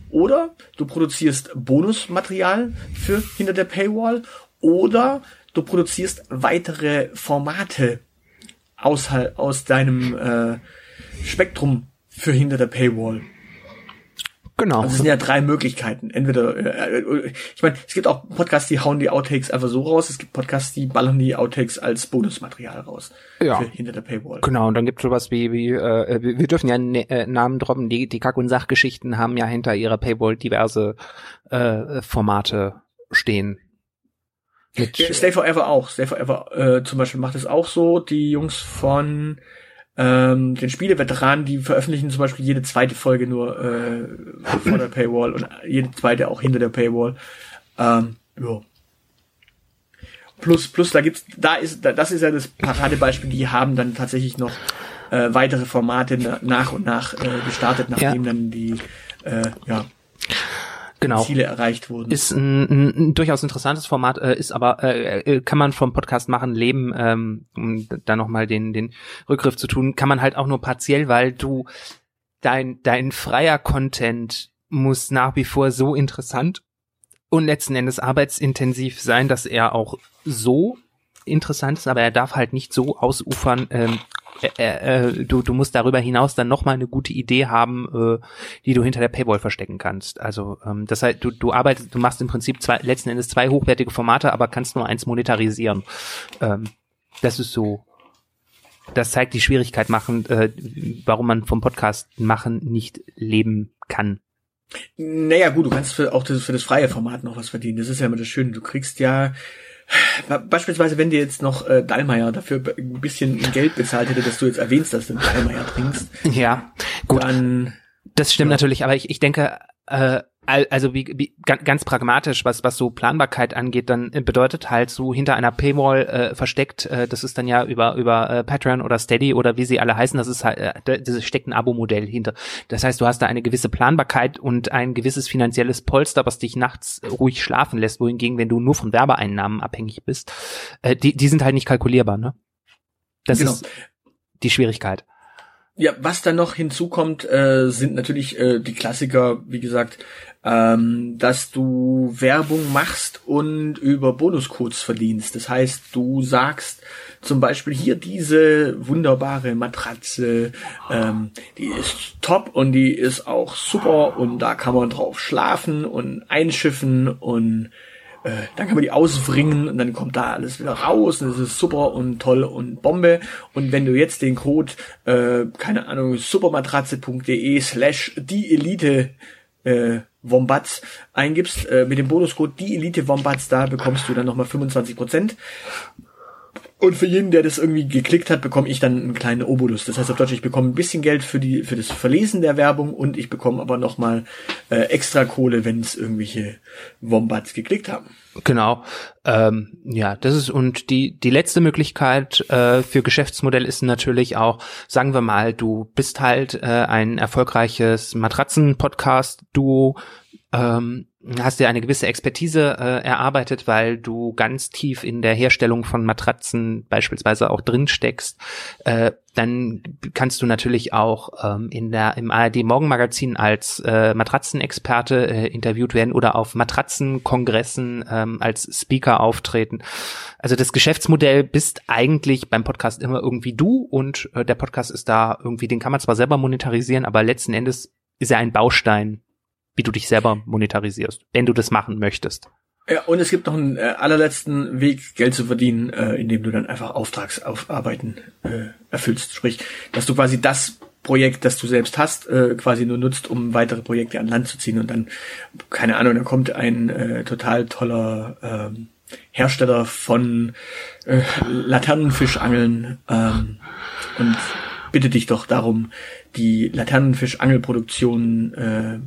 oder du produzierst Bonusmaterial für hinter der Paywall oder du produzierst weitere Formate aus, aus deinem äh, Spektrum für hinter der Paywall. Genau. Also es sind ja drei Möglichkeiten. Entweder, äh, äh, ich meine, es gibt auch Podcasts, die hauen die Outtakes einfach so raus. Es gibt Podcasts, die ballern die Outtakes als Bonusmaterial raus. Ja. hinter der Paywall. Genau, und dann gibt es sowas wie, wie äh, wir dürfen ja ne, äh, Namen droppen, die, die Kack- und Sachgeschichten haben ja hinter ihrer Paywall diverse äh, Formate stehen. Mit ja, Stay Forever auch. Stay Forever äh, zum Beispiel macht es auch so. Die Jungs von ähm, den Spieleveteranen, die veröffentlichen zum Beispiel jede zweite Folge nur äh, vor der Paywall und jede zweite auch hinter der Paywall. Ähm, ja. Plus, plus, da gibt's, da ist, das ist ja das Paradebeispiel, die haben dann tatsächlich noch äh, weitere Formate nach und nach äh, gestartet, nachdem ja. dann die, äh, ja genau. Ziele erreicht wurden. Ist ein, ein, ein durchaus interessantes Format, äh, ist aber äh, äh, kann man vom Podcast machen leben, ähm, um da nochmal den den Rückgriff zu tun, kann man halt auch nur partiell, weil du dein dein freier Content muss nach wie vor so interessant und letzten Endes arbeitsintensiv sein, dass er auch so interessant ist, aber er darf halt nicht so ausufern, ähm, äh, äh, du, du musst darüber hinaus dann nochmal eine gute Idee haben, äh, die du hinter der Paywall verstecken kannst. Also ähm, das heißt, du, du arbeitest, du machst im Prinzip zwei, letzten Endes zwei hochwertige Formate, aber kannst nur eins monetarisieren. Ähm, das ist so. Das zeigt die Schwierigkeit machen, äh, warum man vom Podcast machen nicht leben kann. Naja, gut, du kannst für, auch das, für das freie Format noch was verdienen. Das ist ja immer das Schöne. Du kriegst ja Beispielsweise, wenn dir jetzt noch äh, Dallmayr dafür ein bisschen Geld bezahlt hätte, dass du jetzt erwähnst, dass du Dallmayr trinkst. Ja, gut. Dann, das stimmt ja. natürlich, aber ich, ich denke, äh, also wie, wie ganz pragmatisch, was was so Planbarkeit angeht, dann bedeutet halt so hinter einer Paywall äh, versteckt, äh, das ist dann ja über über äh, Patreon oder Steady oder wie sie alle heißen, das ist halt äh, das steckt ein Abo-Modell hinter. Das heißt, du hast da eine gewisse Planbarkeit und ein gewisses finanzielles Polster, was dich nachts ruhig schlafen lässt, wohingegen wenn du nur von Werbeeinnahmen abhängig bist, äh, die die sind halt nicht kalkulierbar, ne? Das genau. ist die Schwierigkeit. Ja, was dann noch hinzukommt, äh, sind natürlich äh, die Klassiker, wie gesagt, ähm, dass du Werbung machst und über Bonuscodes verdienst. Das heißt, du sagst zum Beispiel hier diese wunderbare Matratze, ähm, die ist top und die ist auch super und da kann man drauf schlafen und einschiffen und äh, dann kann man die auswringen und dann kommt da alles wieder raus und es ist super und toll und Bombe. Und wenn du jetzt den Code, äh, keine Ahnung, supermatratze.de slash die Elite äh, Wombats eingibst, äh, mit dem Bonuscode die Elite Wombats, da bekommst du dann nochmal 25 Prozent. Und für jeden, der das irgendwie geklickt hat, bekomme ich dann einen kleinen Obolus. Das heißt auf Deutsch, ich bekomme ein bisschen Geld für die für das Verlesen der Werbung und ich bekomme aber nochmal äh, extra Kohle, wenn es irgendwelche Wombats geklickt haben. Genau. Ähm, ja, das ist und die die letzte Möglichkeit äh, für Geschäftsmodell ist natürlich auch, sagen wir mal, du bist halt äh, ein erfolgreiches Matratzen-Podcast-Duo, ähm, hast dir eine gewisse Expertise äh, erarbeitet, weil du ganz tief in der Herstellung von Matratzen beispielsweise auch drin steckst, äh, dann kannst du natürlich auch ähm, in der im ARD Morgenmagazin als äh, Matratzenexperte äh, interviewt werden oder auf Matratzenkongressen ähm, als Speaker auftreten. Also das Geschäftsmodell bist eigentlich beim Podcast immer irgendwie du und äh, der Podcast ist da irgendwie, den kann man zwar selber monetarisieren, aber letzten Endes ist er ein Baustein wie du dich selber monetarisierst, wenn du das machen möchtest. Ja, und es gibt noch einen äh, allerletzten Weg, Geld zu verdienen, äh, indem du dann einfach Auftragsaufarbeiten äh, erfüllst. Sprich, dass du quasi das Projekt, das du selbst hast, äh, quasi nur nutzt, um weitere Projekte an Land zu ziehen und dann, keine Ahnung, da kommt ein äh, total toller ähm, Hersteller von äh, Laternenfischangeln ähm, und bitte dich doch darum, die Laternenfischangelproduktion äh,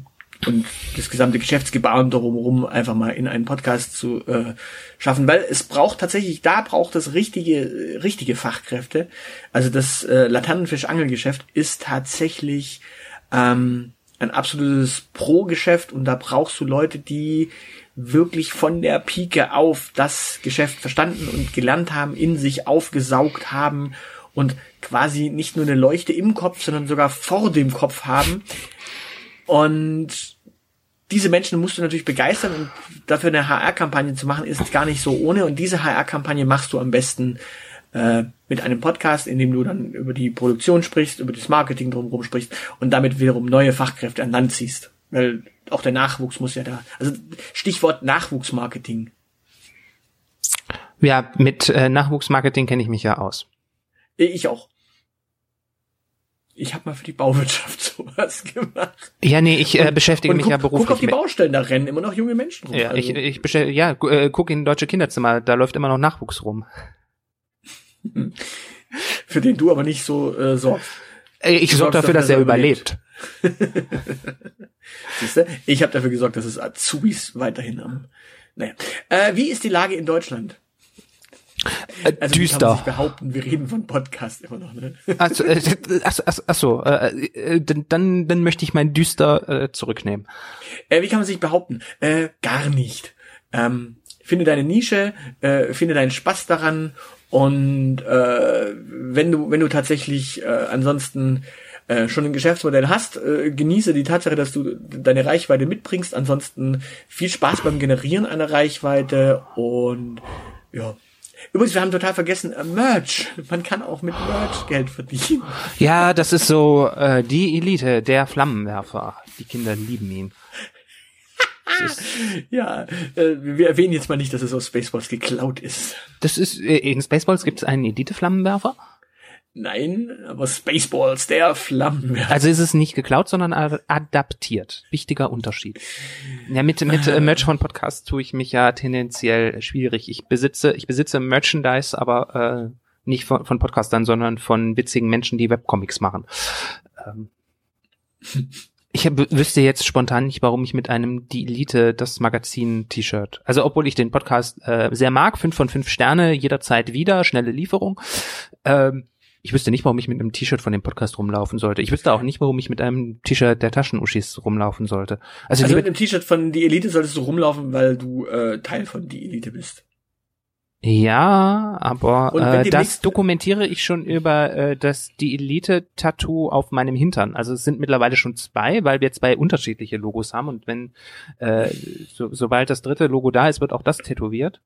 und das gesamte Geschäftsgebaren drumherum einfach mal in einen Podcast zu äh, schaffen, weil es braucht tatsächlich, da braucht es richtige, richtige Fachkräfte. Also das äh, Laternenfisch-Angelgeschäft ist tatsächlich ähm, ein absolutes Pro-Geschäft und da brauchst du Leute, die wirklich von der Pike auf das Geschäft verstanden und gelernt haben, in sich aufgesaugt haben und quasi nicht nur eine Leuchte im Kopf, sondern sogar vor dem Kopf haben, und diese Menschen musst du natürlich begeistern und dafür eine HR-Kampagne zu machen, ist gar nicht so ohne. Und diese HR-Kampagne machst du am besten äh, mit einem Podcast, in dem du dann über die Produktion sprichst, über das Marketing drumherum sprichst und damit wiederum neue Fachkräfte an Land ziehst. Weil auch der Nachwuchs muss ja da. Also Stichwort Nachwuchsmarketing. Ja, mit äh, Nachwuchsmarketing kenne ich mich ja aus. Ich auch. Ich habe mal für die Bauwirtschaft (laughs) sowas gemacht. Ja, nee, ich äh, beschäftige und mich guck, ja beruflich Guck auf die. Baustellen, da rennen immer noch junge Menschen rum. Ja, Also, ich, ich bestell, ja, gu- äh, guck in deutsche Kinderzimmer, da läuft immer noch Nachwuchs rum. (laughs) für den du aber nicht so äh, sorgst. Äh, Ich Du sorge dafür, dass er überlebt. (laughs) Siehste? Ich habe dafür gesorgt, dass es Azubis weiterhin haben. Naja. Äh, wie ist die Lage in Deutschland? Äh, Also wie kann man sich düster. behaupten, wir reden von Podcast immer noch, ne? Also, äh, ach, ach, ach so, äh, äh, dann, dann, dann möchte ich mein düster äh, zurücknehmen. Äh, wie kann man sich behaupten? Äh, gar nicht. Ähm, finde deine Nische, äh, finde deinen Spaß daran und äh, wenn du wenn du tatsächlich äh, ansonsten äh, schon ein Geschäftsmodell hast, äh, genieße die Tatsache, dass du deine Reichweite mitbringst. Ansonsten viel Spaß beim Generieren einer Reichweite und ja. Übrigens, wir haben total vergessen, äh, Merch. Man kann auch mit Merch Geld verdienen. Ja, das ist so äh, die Elite, der Flammenwerfer. Die Kinder lieben ihn. Ist, (laughs) Ja, äh, wir erwähnen jetzt mal nicht, dass es aus Spaceballs geklaut ist. das ist äh, in Spaceballs gibt es einen Elite-Flammenwerfer. Nein, aber Spaceballs, der Flammenwerfer. Also ist es nicht geklaut, sondern adaptiert. Wichtiger Unterschied. Ja, mit, mit äh, Merch von Podcasts tue ich mich ja tendenziell schwierig. Ich besitze, ich besitze Merchandise, aber äh, nicht von, von Podcastern, sondern von witzigen Menschen, die Webcomics machen. Ähm, ich hab, wüsste jetzt spontan nicht, warum ich mit einem Die Elite das Magazin T-Shirt. Also obwohl ich den Podcast äh, sehr mag, fünf von fünf Sterne, jederzeit wieder, schnelle Lieferung. Ähm, ich wüsste nicht, warum ich mit einem T-Shirt von dem Podcast rumlaufen sollte. Ich wüsste auch nicht, warum ich mit einem T-Shirt der Taschenuschis rumlaufen sollte. Also, Also mit dem T-Shirt von Die Elite solltest du rumlaufen, weil du äh, Teil von Die Elite bist. ja, aber äh, das dokumentiere ich schon über äh, das die Elite-Tattoo auf meinem Hintern. Also es sind mittlerweile schon zwei, weil wir zwei unterschiedliche Logos haben und wenn äh, so, sobald das dritte Logo da ist, wird auch das tätowiert.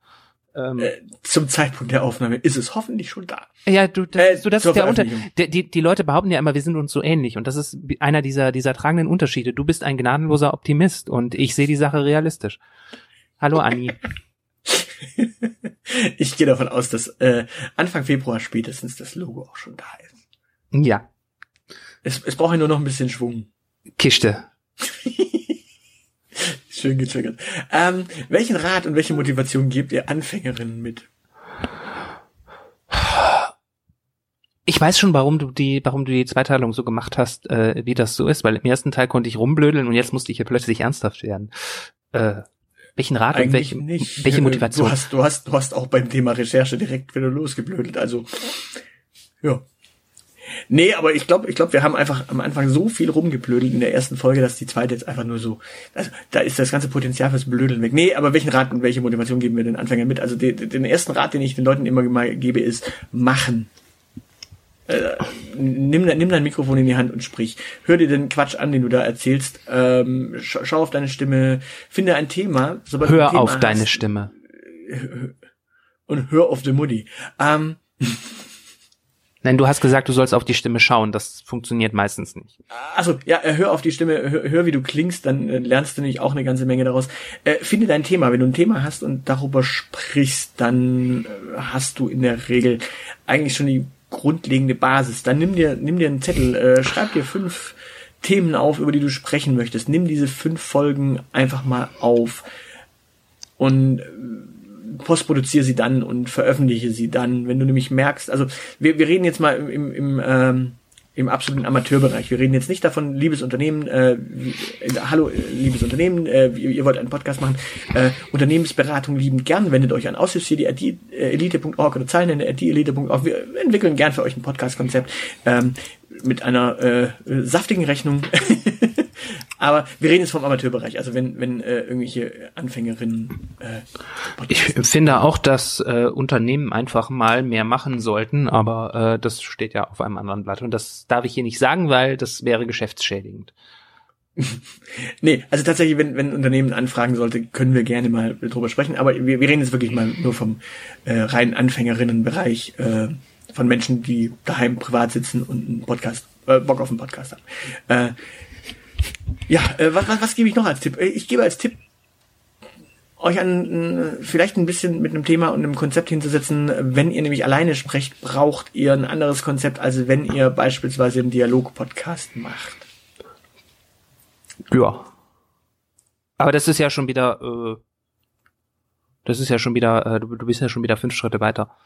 Ähm, Äh, zum Zeitpunkt der Aufnahme ist es hoffentlich schon da. Ja, du, das, Äh, so, das ist der Unter Veröffentlichung. die, die, die Leute behaupten ja immer, wir sind uns so ähnlich und das ist einer dieser, dieser tragenden Unterschiede. Du bist ein gnadenloser Optimist und ich sehe die Sache realistisch. Hallo (laughs) Anni. ich gehe davon aus, dass äh, Anfang Februar spätestens das Logo auch schon da ist. Ja, Es, es braucht ja nur noch ein bisschen Schwung. Kiste. (laughs) Schön getriggert. Ähm, welchen Rat und welche Motivation gebt ihr Anfängerinnen mit? Ich weiß schon, warum du die, warum du die Zweiteilung so gemacht hast, äh, wie das so ist, weil im ersten Teil konnte ich rumblödeln und jetzt musste ich hier plötzlich ernsthaft werden. Äh, welchen Rat Eigentlich und welche, nicht. welche Motivation? Du hast, du hast, du hast auch beim Thema Recherche direkt wieder losgeblödelt. Also, ja. Nee, aber ich glaube, ich glaube, wir haben einfach am Anfang so viel rumgeblödelt in der ersten Folge, dass die zweite jetzt einfach nur so, also da ist das ganze Potenzial fürs Blödeln weg. Nee, aber welchen Rat und welche Motivation geben wir den Anfängern mit? Also den, den ersten Rat, den ich den Leuten immer mal gebe, ist machen. Äh, nimm, nimm dein Mikrofon in die Hand und sprich. Hör dir den Quatsch an, den du da erzählst. Ähm, schau, schau auf deine Stimme. Finde ein Thema. sobald du ein Hör Thema auf deine hast, Stimme. Und hör auf die Mutti. Ähm, Nein, du hast gesagt, du sollst auf die Stimme schauen. Das funktioniert meistens nicht. Also ja, äh, hör auf die Stimme, hör, hör wie du klingst, dann äh, lernst du nämlich auch eine ganze Menge daraus. Äh, finde dein Thema. Wenn du ein Thema hast und darüber sprichst, dann äh, hast du in der Regel eigentlich schon die grundlegende Basis. Dann nimm dir, nimm dir einen Zettel, äh, schreib dir fünf Themen auf, über die du sprechen möchtest. Nimm diese fünf Folgen einfach mal auf und postproduziere sie dann und veröffentliche sie dann, wenn du nämlich merkst, also wir, wir reden jetzt mal im, im, im, ähm, im absoluten Amateurbereich. Wir reden jetzt nicht davon, liebes Unternehmen, äh, äh, hallo, äh, liebes Unternehmen, äh, ihr, ihr wollt einen Podcast machen, äh, Unternehmensberatung liebend gern, wendet euch an aushilfsjedi.elite.org oder zeilenende.elite.org. Wir entwickeln gern für euch ein Podcast-Konzept ähm, mit einer äh, saftigen Rechnung. (laughs) Aber wir reden jetzt vom Amateurbereich, also wenn, wenn äh, irgendwelche Anfängerinnen äh, Ich finde auch, dass äh, Unternehmen einfach mal mehr machen sollten, aber äh, das steht ja auf einem anderen Blatt und das darf ich hier nicht sagen, weil das wäre geschäftsschädigend. (laughs) Nee, also tatsächlich, wenn, wenn ein Unternehmen anfragen sollte, können wir gerne mal drüber sprechen. Aber wir, wir reden jetzt wirklich mal nur vom äh, reinen Anfängerinnenbereich äh, von Menschen, die daheim privat sitzen und einen Podcast, äh, Bock auf einen Podcast haben. Äh, ja, äh, was, was, was gebe ich noch als Tipp? Äh, Ich gebe als Tipp, euch an äh, vielleicht ein bisschen mit einem Thema und einem Konzept hinzusetzen. Wenn ihr nämlich alleine sprecht, braucht ihr ein anderes Konzept, als wenn ihr beispielsweise einen Dialog-Podcast macht. Ja. Aber das ist ja schon wieder, äh, das ist ja schon wieder, äh, du, du bist ja schon wieder fünf Schritte weiter.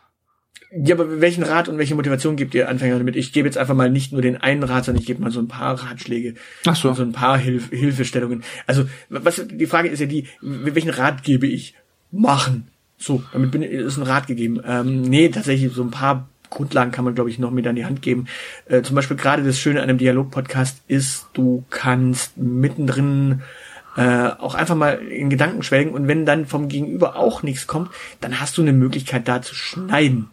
Ja, aber welchen Rat und welche Motivation gibt ihr Anfänger damit? Ich gebe jetzt einfach mal nicht nur den einen Rat, sondern ich gebe mal so ein paar Ratschläge. Ach so. So ein paar Hilf Hilfestellungen. Also, was, die Frage ist ja die, welchen Rat gebe ich? Machen. So, damit bin, ist ein Rat gegeben. Ähm, nee, tatsächlich so ein paar Grundlagen kann man, glaube ich, noch mit an die Hand geben. Äh, zum Beispiel gerade das Schöne an einem Dialog-Podcast ist, du kannst mittendrin äh, auch einfach mal in Gedanken schwelgen und wenn dann vom Gegenüber auch nichts kommt, dann hast du eine Möglichkeit da zu schneiden.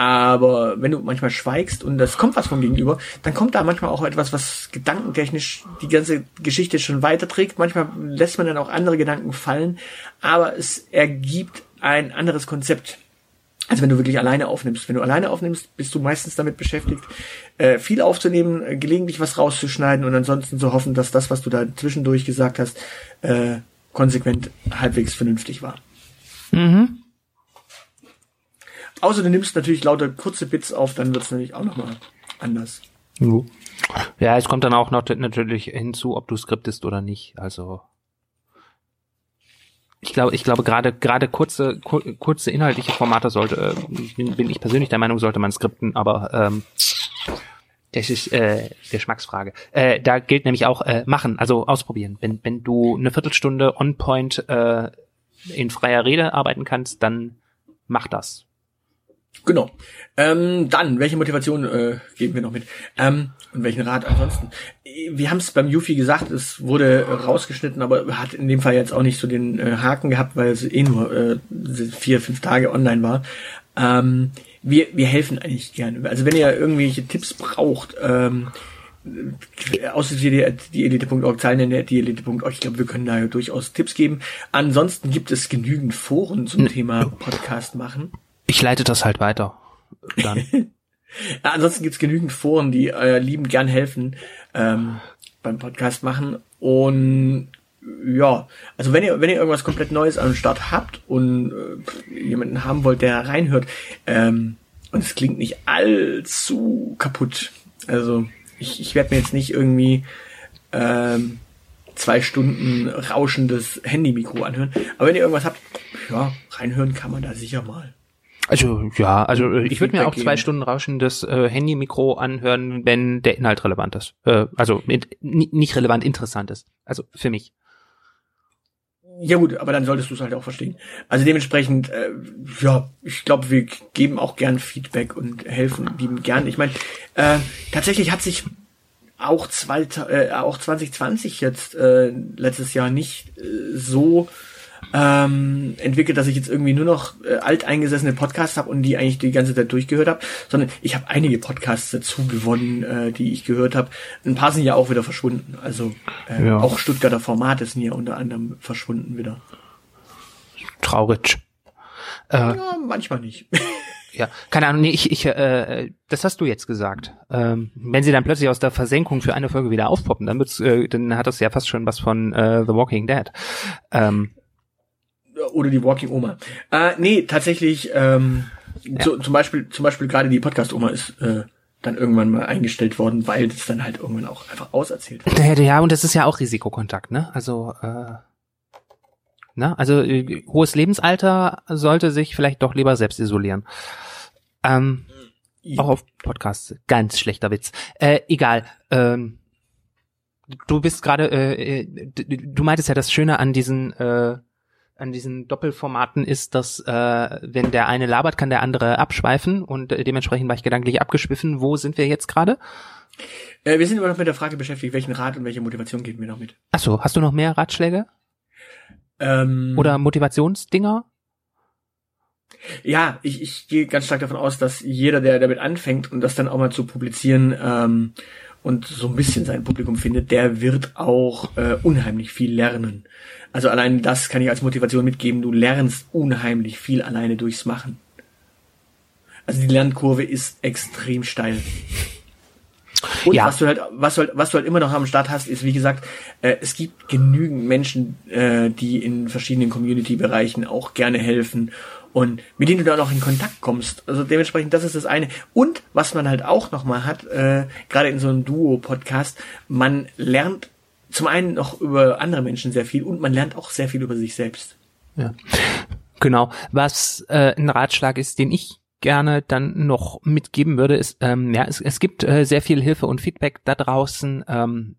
Aber wenn du manchmal schweigst und das kommt was vom Gegenüber, dann kommt da manchmal auch etwas, was gedankentechnisch die ganze Geschichte schon weiterträgt. Manchmal lässt man dann auch andere Gedanken fallen, aber es ergibt ein anderes Konzept. Also wenn du wirklich alleine aufnimmst. Wenn du alleine aufnimmst, bist du meistens damit beschäftigt, äh, viel aufzunehmen, äh, gelegentlich was rauszuschneiden und ansonsten zu hoffen, dass das, was du da zwischendurch gesagt hast, äh, konsequent halbwegs vernünftig war. Mhm. Außer du nimmst natürlich lauter kurze Bits auf, dann wird's natürlich auch nochmal anders. Ja, es kommt dann auch noch natürlich hinzu, ob du skriptest oder nicht. Also ich glaube, ich glaube gerade gerade kurze kur, kurze inhaltliche Formate sollte äh, bin, bin ich persönlich der Meinung sollte man skripten, aber ähm, das ist äh, Geschmacksfrage. Äh, da gilt nämlich auch äh, machen, also ausprobieren. Wenn wenn du eine Viertelstunde on Point äh, in freier Rede arbeiten kannst, dann mach das. Genau. Ähm, dann, welche Motivation äh, geben wir noch mit? Ähm, und welchen Rat ansonsten? Wir haben es beim Yuffie gesagt, es wurde rausgeschnitten, aber hat in dem Fall jetzt auch nicht so den äh, Haken gehabt, weil es eh nur äh, vier, fünf Tage online war. Ähm, wir, wir helfen eigentlich gerne. Also wenn ihr irgendwelche Tipps braucht, ähm, außer die, die Elite.org, Zeilen die Elite.org, ich glaube, wir können da durchaus Tipps geben. Ansonsten gibt es genügend Foren zum Thema Podcast machen. Ich leite das halt weiter. Dann. (laughs) Ja, ansonsten gibt's genügend Foren, die äh, liebend gern helfen ähm, beim Podcast machen. Und ja, also wenn ihr, wenn ihr irgendwas komplett Neues am Start habt und äh, jemanden haben wollt, der reinhört, ähm, und es klingt nicht allzu kaputt. Also ich, ich werde mir jetzt nicht irgendwie ähm, zwei Stunden rauschendes Handy-Mikro anhören. Aber wenn ihr irgendwas habt, ja, reinhören kann man da sicher mal. Also ja, also ich würde mir auch Feedback zwei geben. Stunden rauschendes äh, Handy-Mikro anhören, wenn der Inhalt relevant ist. Äh, also ni- nicht relevant, interessant ist. Also für mich. Ja gut, aber dann solltest du es halt auch verstehen. Also dementsprechend, äh, ja, ich glaube, wir geben auch gern Feedback und helfen lieben gern. Ich meine, äh, tatsächlich hat sich auch, zwei, äh, auch 2020 jetzt äh, letztes Jahr nicht äh, so ähm, entwickelt, dass ich jetzt irgendwie nur noch äh, alteingesessene Podcasts habe und die eigentlich die ganze Zeit durchgehört habe, sondern ich habe einige Podcasts dazu gewonnen, äh, die ich gehört habe. Ein paar sind ja auch wieder verschwunden. Also äh, Ja. auch Stuttgarter Formate sind ja unter anderem verschwunden wieder. Traurig. Äh, Ja, manchmal nicht. (laughs) Ja, keine Ahnung, nee, ich, ich, äh, das hast du jetzt gesagt. Ähm, wenn sie dann plötzlich aus der Versenkung für eine Folge wieder aufpoppen, dann wird's, äh, dann hat das ja fast schon was von äh, The Walking Dead. Ähm, Oder die Walking Oma. Äh, nee, tatsächlich, ähm, so, zum Beispiel, zum Beispiel gerade die Podcast-Oma ist äh, dann irgendwann mal eingestellt worden, weil das dann halt irgendwann auch einfach auserzählt wird. ja, ja, und das ist ja auch Risikokontakt, ne? Also, äh, ne? Also äh, hohes Lebensalter sollte sich vielleicht doch lieber selbst isolieren. Ähm, auch auf Podcasts. Ganz schlechter Witz. Äh, egal. Ähm, du bist gerade, äh, äh, du meintest ja, das Schöne an diesen, äh, an diesen Doppelformaten ist, dass äh, wenn der eine labert, kann der andere abschweifen und äh, dementsprechend war ich gedanklich abgeschwiffen. Wo sind wir jetzt gerade? Äh, wir sind immer noch mit der Frage beschäftigt, welchen Rat und welche Motivation geben wir noch mit. Achso, hast du noch mehr Ratschläge Ähm, oder Motivationsdinger? Ja, ich, ich gehe ganz stark davon aus, dass jeder, der damit anfängt und das dann auch mal zu publizieren ähm, und so ein bisschen sein Publikum findet, der wird auch äh, unheimlich viel lernen. Also allein das kann ich als Motivation mitgeben. Du lernst unheimlich viel alleine durchs Machen. Also die Lernkurve ist extrem steil. Und Ja. was du halt, was du halt, was du halt immer noch am Start hast, ist wie gesagt, äh, es gibt genügend Menschen, äh, die in verschiedenen Community-Bereichen auch gerne helfen und mit denen du dann auch in Kontakt kommst. Also dementsprechend, das ist das eine. Und was man halt auch nochmal hat, äh, gerade in so einem Duo-Podcast, man lernt zum einen noch über andere Menschen sehr viel und man lernt auch sehr viel über sich selbst. Ja. Genau. Was äh, ein Ratschlag ist, den ich gerne dann noch mitgeben würde, ist, ähm, ja, es, es gibt äh, sehr viel Hilfe und Feedback da draußen. Ähm,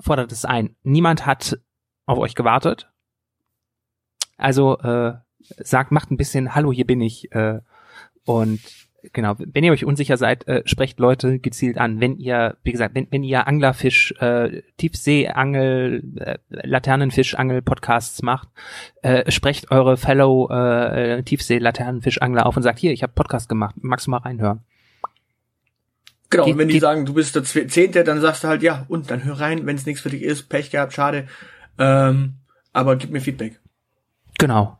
fordert es ein. Niemand hat auf euch gewartet. Also äh, sagt, macht ein bisschen Hallo, hier bin ich. Äh, und genau, wenn ihr euch unsicher seid, äh, sprecht Leute gezielt an. Wenn ihr, wie gesagt, wenn, wenn ihr Anglerfisch, äh, Tiefseeangel, äh, Laternenfischangel Podcasts macht, äh, sprecht eure Fellow äh, Tiefsee-Laternenfischangler auf und sagt, hier, ich habe Podcast gemacht, magst du mal reinhören? Genau, Geht- und wenn die geht- sagen, du bist der Zehnte, dann sagst du halt, ja, und dann hör rein, wenn es nichts für dich ist, Pech gehabt, schade. Ähm, aber gib mir Feedback. Genau.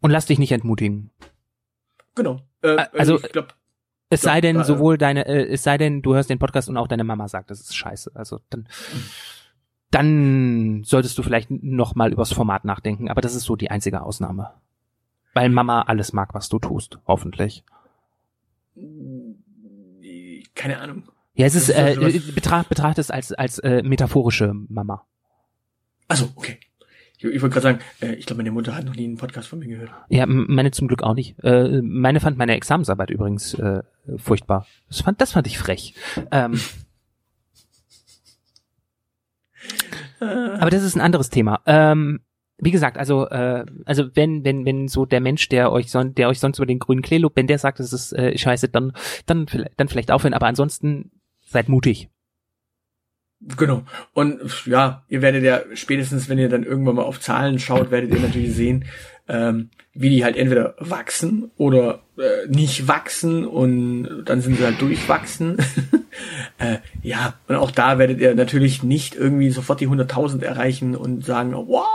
Und lass dich nicht entmutigen. Genau. Äh, Also- ich glaub, Es sei denn, äh, sowohl deine, äh, es sei denn, du hörst den Podcast und auch deine Mama sagt, das ist scheiße. Also dann, dann solltest du vielleicht noch mal übers Format nachdenken. Aber das ist so die einzige Ausnahme, weil Mama alles mag, was du tust, hoffentlich. keine Ahnung. Ja, es ist äh, also was- betracht betracht es als als äh, metaphorische Mama. Also, okay. Ich, wollte gerade sagen, äh, ich glaube, meine Mutter hat noch nie einen Podcast von mir gehört. Ja, meine zum Glück auch nicht. Äh, meine fand meine Examensarbeit übrigens äh, furchtbar. Das fand, das fand ich frech. Ähm, aber das ist ein anderes Thema. Ähm, wie gesagt, also äh, also wenn wenn wenn so der Mensch, der euch son der euch sonst über den grünen Klee lobt, wenn der sagt, das ist äh, scheiße, dann dann dann vielleicht aufhören. Aber ansonsten seid mutig. Genau. Und ja, ihr werdet ja spätestens, wenn ihr dann irgendwann mal auf Zahlen schaut, werdet ihr natürlich sehen, ähm, wie die halt entweder wachsen oder äh, nicht wachsen und dann sind sie halt durchwachsen. (laughs) äh, ja, und auch da werdet ihr natürlich nicht irgendwie sofort die 100.000 erreichen und sagen, wow,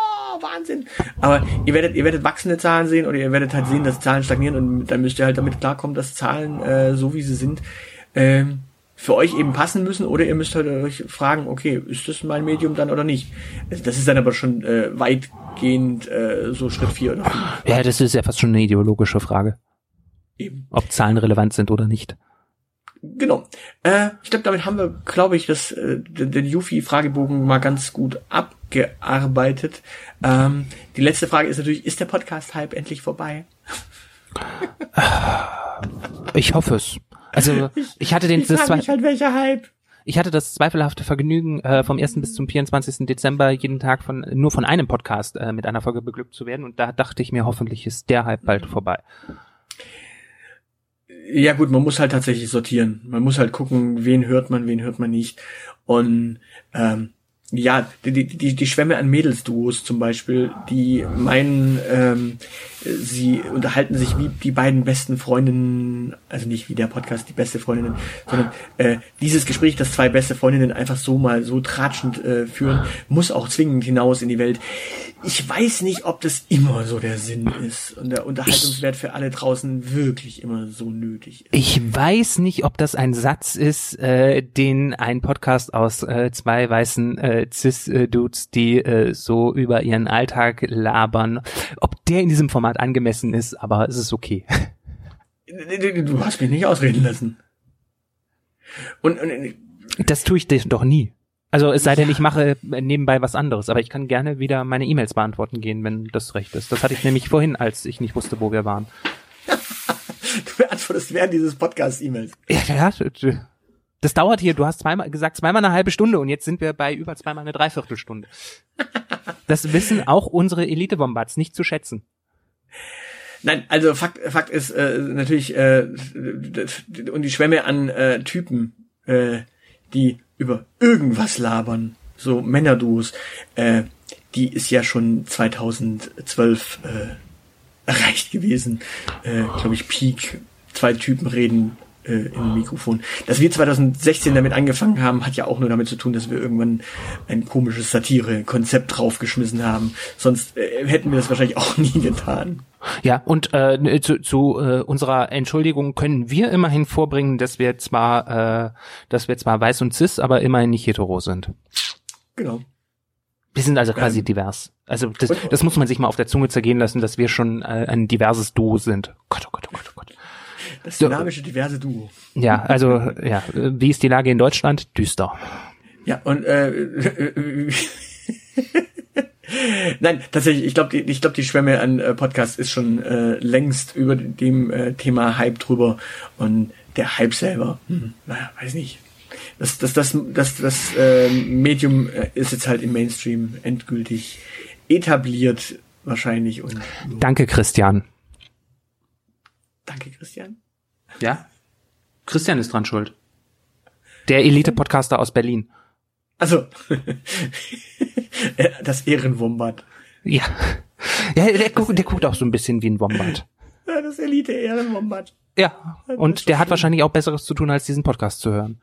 Wahnsinn. Aber ihr werdet, ihr werdet wachsende Zahlen sehen oder ihr werdet halt sehen, dass Zahlen stagnieren und dann müsst ihr halt damit klarkommen, dass Zahlen äh, so wie sie sind, ähm, für euch eben passen müssen oder ihr müsst halt euch fragen, okay, ist das mein Medium dann oder nicht? Also das ist dann aber schon äh, weitgehend äh, so Schritt vier oder fünf Ja, das ist ja fast schon eine ideologische Frage, eben. ob Zahlen relevant sind oder nicht. Genau. Äh, ich glaube, damit haben wir, glaube ich, das, äh, den, den Yuffie-Fragebogen mal ganz gut abgearbeitet. Ähm, die letzte Frage ist natürlich, ist der Podcast-Hype endlich vorbei? Ich hoffe es. Also ich hatte den Ich das zwei, mich halt, welcher Hype? ich hatte das zweifelhafte Vergnügen, äh, vom 1. bis zum 24. Dezember jeden Tag von nur von einem Podcast äh, mit einer Folge beglückt zu werden. Und da dachte ich mir, hoffentlich ist der Hype bald vorbei. Ja gut, man muss halt tatsächlich sortieren. Man muss halt gucken, wen hört man, wen hört man nicht. Und ähm, ja, die, die, die, Schwämme an Mädelsduos zum Beispiel, die meinen, ähm, sie unterhalten sich wie die beiden besten Freundinnen, also nicht wie der Podcast die beste Freundinnen, sondern äh, dieses Gespräch, das zwei beste Freundinnen einfach so mal so tratschend äh, führen, muss auch zwingend hinaus in die Welt. Ich weiß nicht, ob das immer so der Sinn ist und der Unterhaltungswert für alle draußen wirklich immer so nötig ist. Ich weiß nicht, ob das ein Satz ist, äh, den ein Podcast aus äh, zwei weißen äh, Cis-Dudes, die äh, so über ihren Alltag labern, ob der in diesem Format angemessen ist, aber es ist okay. Du hast mich nicht ausreden lassen. Und, und Das tue ich doch nie. Also es sei denn, ich mache nebenbei was anderes, aber ich kann gerne wieder meine E-Mails beantworten gehen, wenn das recht ist. Das hatte ich nämlich vorhin, als ich nicht wusste, wo wir waren. (laughs) du beantwortest während dieses Podcast-E-Mails. Ja, ja, das dauert hier, du hast zweimal gesagt, zweimal eine halbe Stunde und jetzt sind wir bei über zweimal eine Dreiviertelstunde. (laughs) Das wissen auch unsere Elite-Bombats nicht zu schätzen. Nein, also Fakt, Fakt ist äh, natürlich äh, und die Schwämme an äh, Typen, äh, die über irgendwas labern, so Männerduos, äh, die ist ja schon 2012 äh, erreicht gewesen. Äh, Glaube ich, Peak. Zwei Typen reden äh, im Mikrofon. Dass wir 2016 damit angefangen haben, hat ja auch nur damit zu tun, dass wir irgendwann ein komisches Satire-Konzept draufgeschmissen haben. Sonst äh, hätten wir das wahrscheinlich auch (laughs) nie getan. Ja, und äh, zu, zu äh, unserer Entschuldigung können wir immerhin vorbringen, dass wir zwar, äh, dass wir zwar weiß und cis, aber immerhin nicht hetero sind. Genau. Wir sind also quasi Ähm, divers. Also das, das muss man sich mal auf der Zunge zergehen lassen, dass wir schon äh, ein diverses Duo sind. Gott, oh Gott, oh Gott, oh Gott. Das dynamische, diverse Duo. Ja, also ja, wie ist die Lage in Deutschland? Düster. Ja, und äh, (laughs) Nein, tatsächlich, ich glaube, ich glaube, die Schwemme an äh, Podcast ist schon äh, längst über dem äh, Thema Hype drüber und der Hype selber, hm, naja, weiß nicht. Das, das, das, das, das äh, Medium ist jetzt halt im Mainstream endgültig etabliert wahrscheinlich und Danke, Christian. danke Christian. Ja? Christian ist dran schuld. Der Elite-Podcaster aus Berlin. Also (laughs) das Ehrenwombat. Ja. Ja, der, guckt, der guckt auch so ein bisschen wie ein Wombat. Ja, Das Elite Ehrenwombat. Ja. Und der hat wahrscheinlich auch Besseres zu tun, als diesen Podcast zu hören.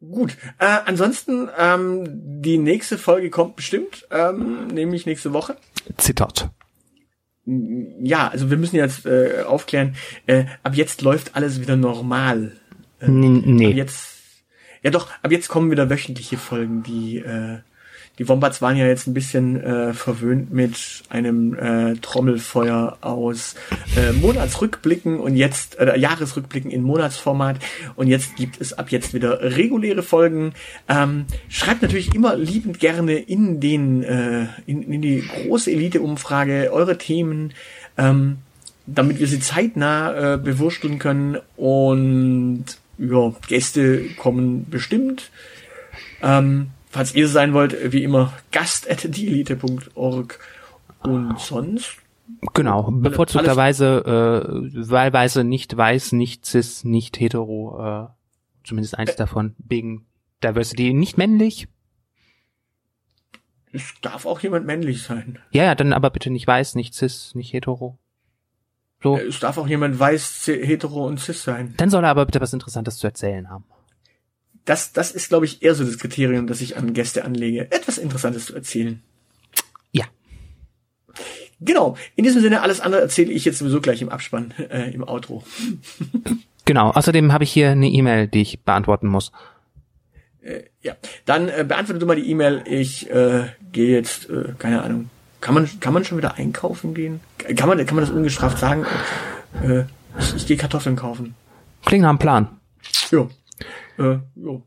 Gut. Äh, ansonsten, ähm, die nächste Folge kommt bestimmt, ähm, nämlich nächste Woche. Zittert. Ja, also wir müssen jetzt äh, aufklären, äh, ab jetzt läuft alles wieder normal. Ab nee. jetzt, ja doch, ab jetzt kommen wieder wöchentliche Folgen. Die, äh, die Wombats waren ja jetzt ein bisschen äh, verwöhnt mit einem äh, Trommelfeuer aus äh, Monatsrückblicken und jetzt, äh, Jahresrückblicken in Monatsformat. Und jetzt gibt es ab jetzt wieder reguläre Folgen. Ähm, schreibt natürlich immer liebend gerne in den, äh, in, in die große Elite-Umfrage eure Themen. Ähm, damit wir sie zeitnah äh, bewursteln können und ja, Gäste kommen bestimmt. Ähm, falls ihr sein wollt, wie immer, gast at dieelite.org und sonst Genau. Bevorzugterweise, äh, wahlweise nicht weiß, nicht cis, nicht hetero, äh, zumindest eins davon, wegen Diversity, nicht männlich. es darf auch jemand männlich sein. Ja, ja, dann aber bitte nicht weiß, nicht cis, nicht hetero. So. Es darf auch jemand weiß, hetero und cis sein. Dann soll er aber bitte was Interessantes zu erzählen haben. Das, das ist, glaube ich, eher so das Kriterium, das ich an Gäste anlege, etwas Interessantes zu erzählen. Ja. Genau. In diesem Sinne, alles andere erzähle ich jetzt sowieso gleich im Abspann, äh, im Outro. (laughs) Genau. Außerdem habe ich hier eine E-Mail, die ich beantworten muss. Ja, dann äh, beantworte du mal die E-Mail. Ich äh, gehe jetzt, äh, keine Ahnung. Kann man, kann man schon wieder einkaufen gehen? Kann man, kann man das ungestraft sagen? Äh, ich, ich gehe Kartoffeln kaufen. Klingt nach einem Plan. Ja. Äh, ja.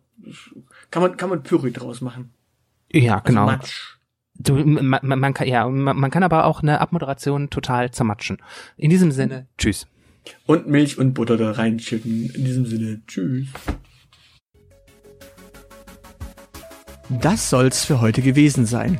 Kann man, kann man Püree draus machen. Ja, Also genau. Matsch. Du, man, man, man kann, ja, man, man kann aber auch eine Abmoderation total zermatschen. In diesem Sinne, tschüss. Und Milch und Butter da reinschütten. In diesem Sinne, tschüss. Das soll's für heute gewesen sein.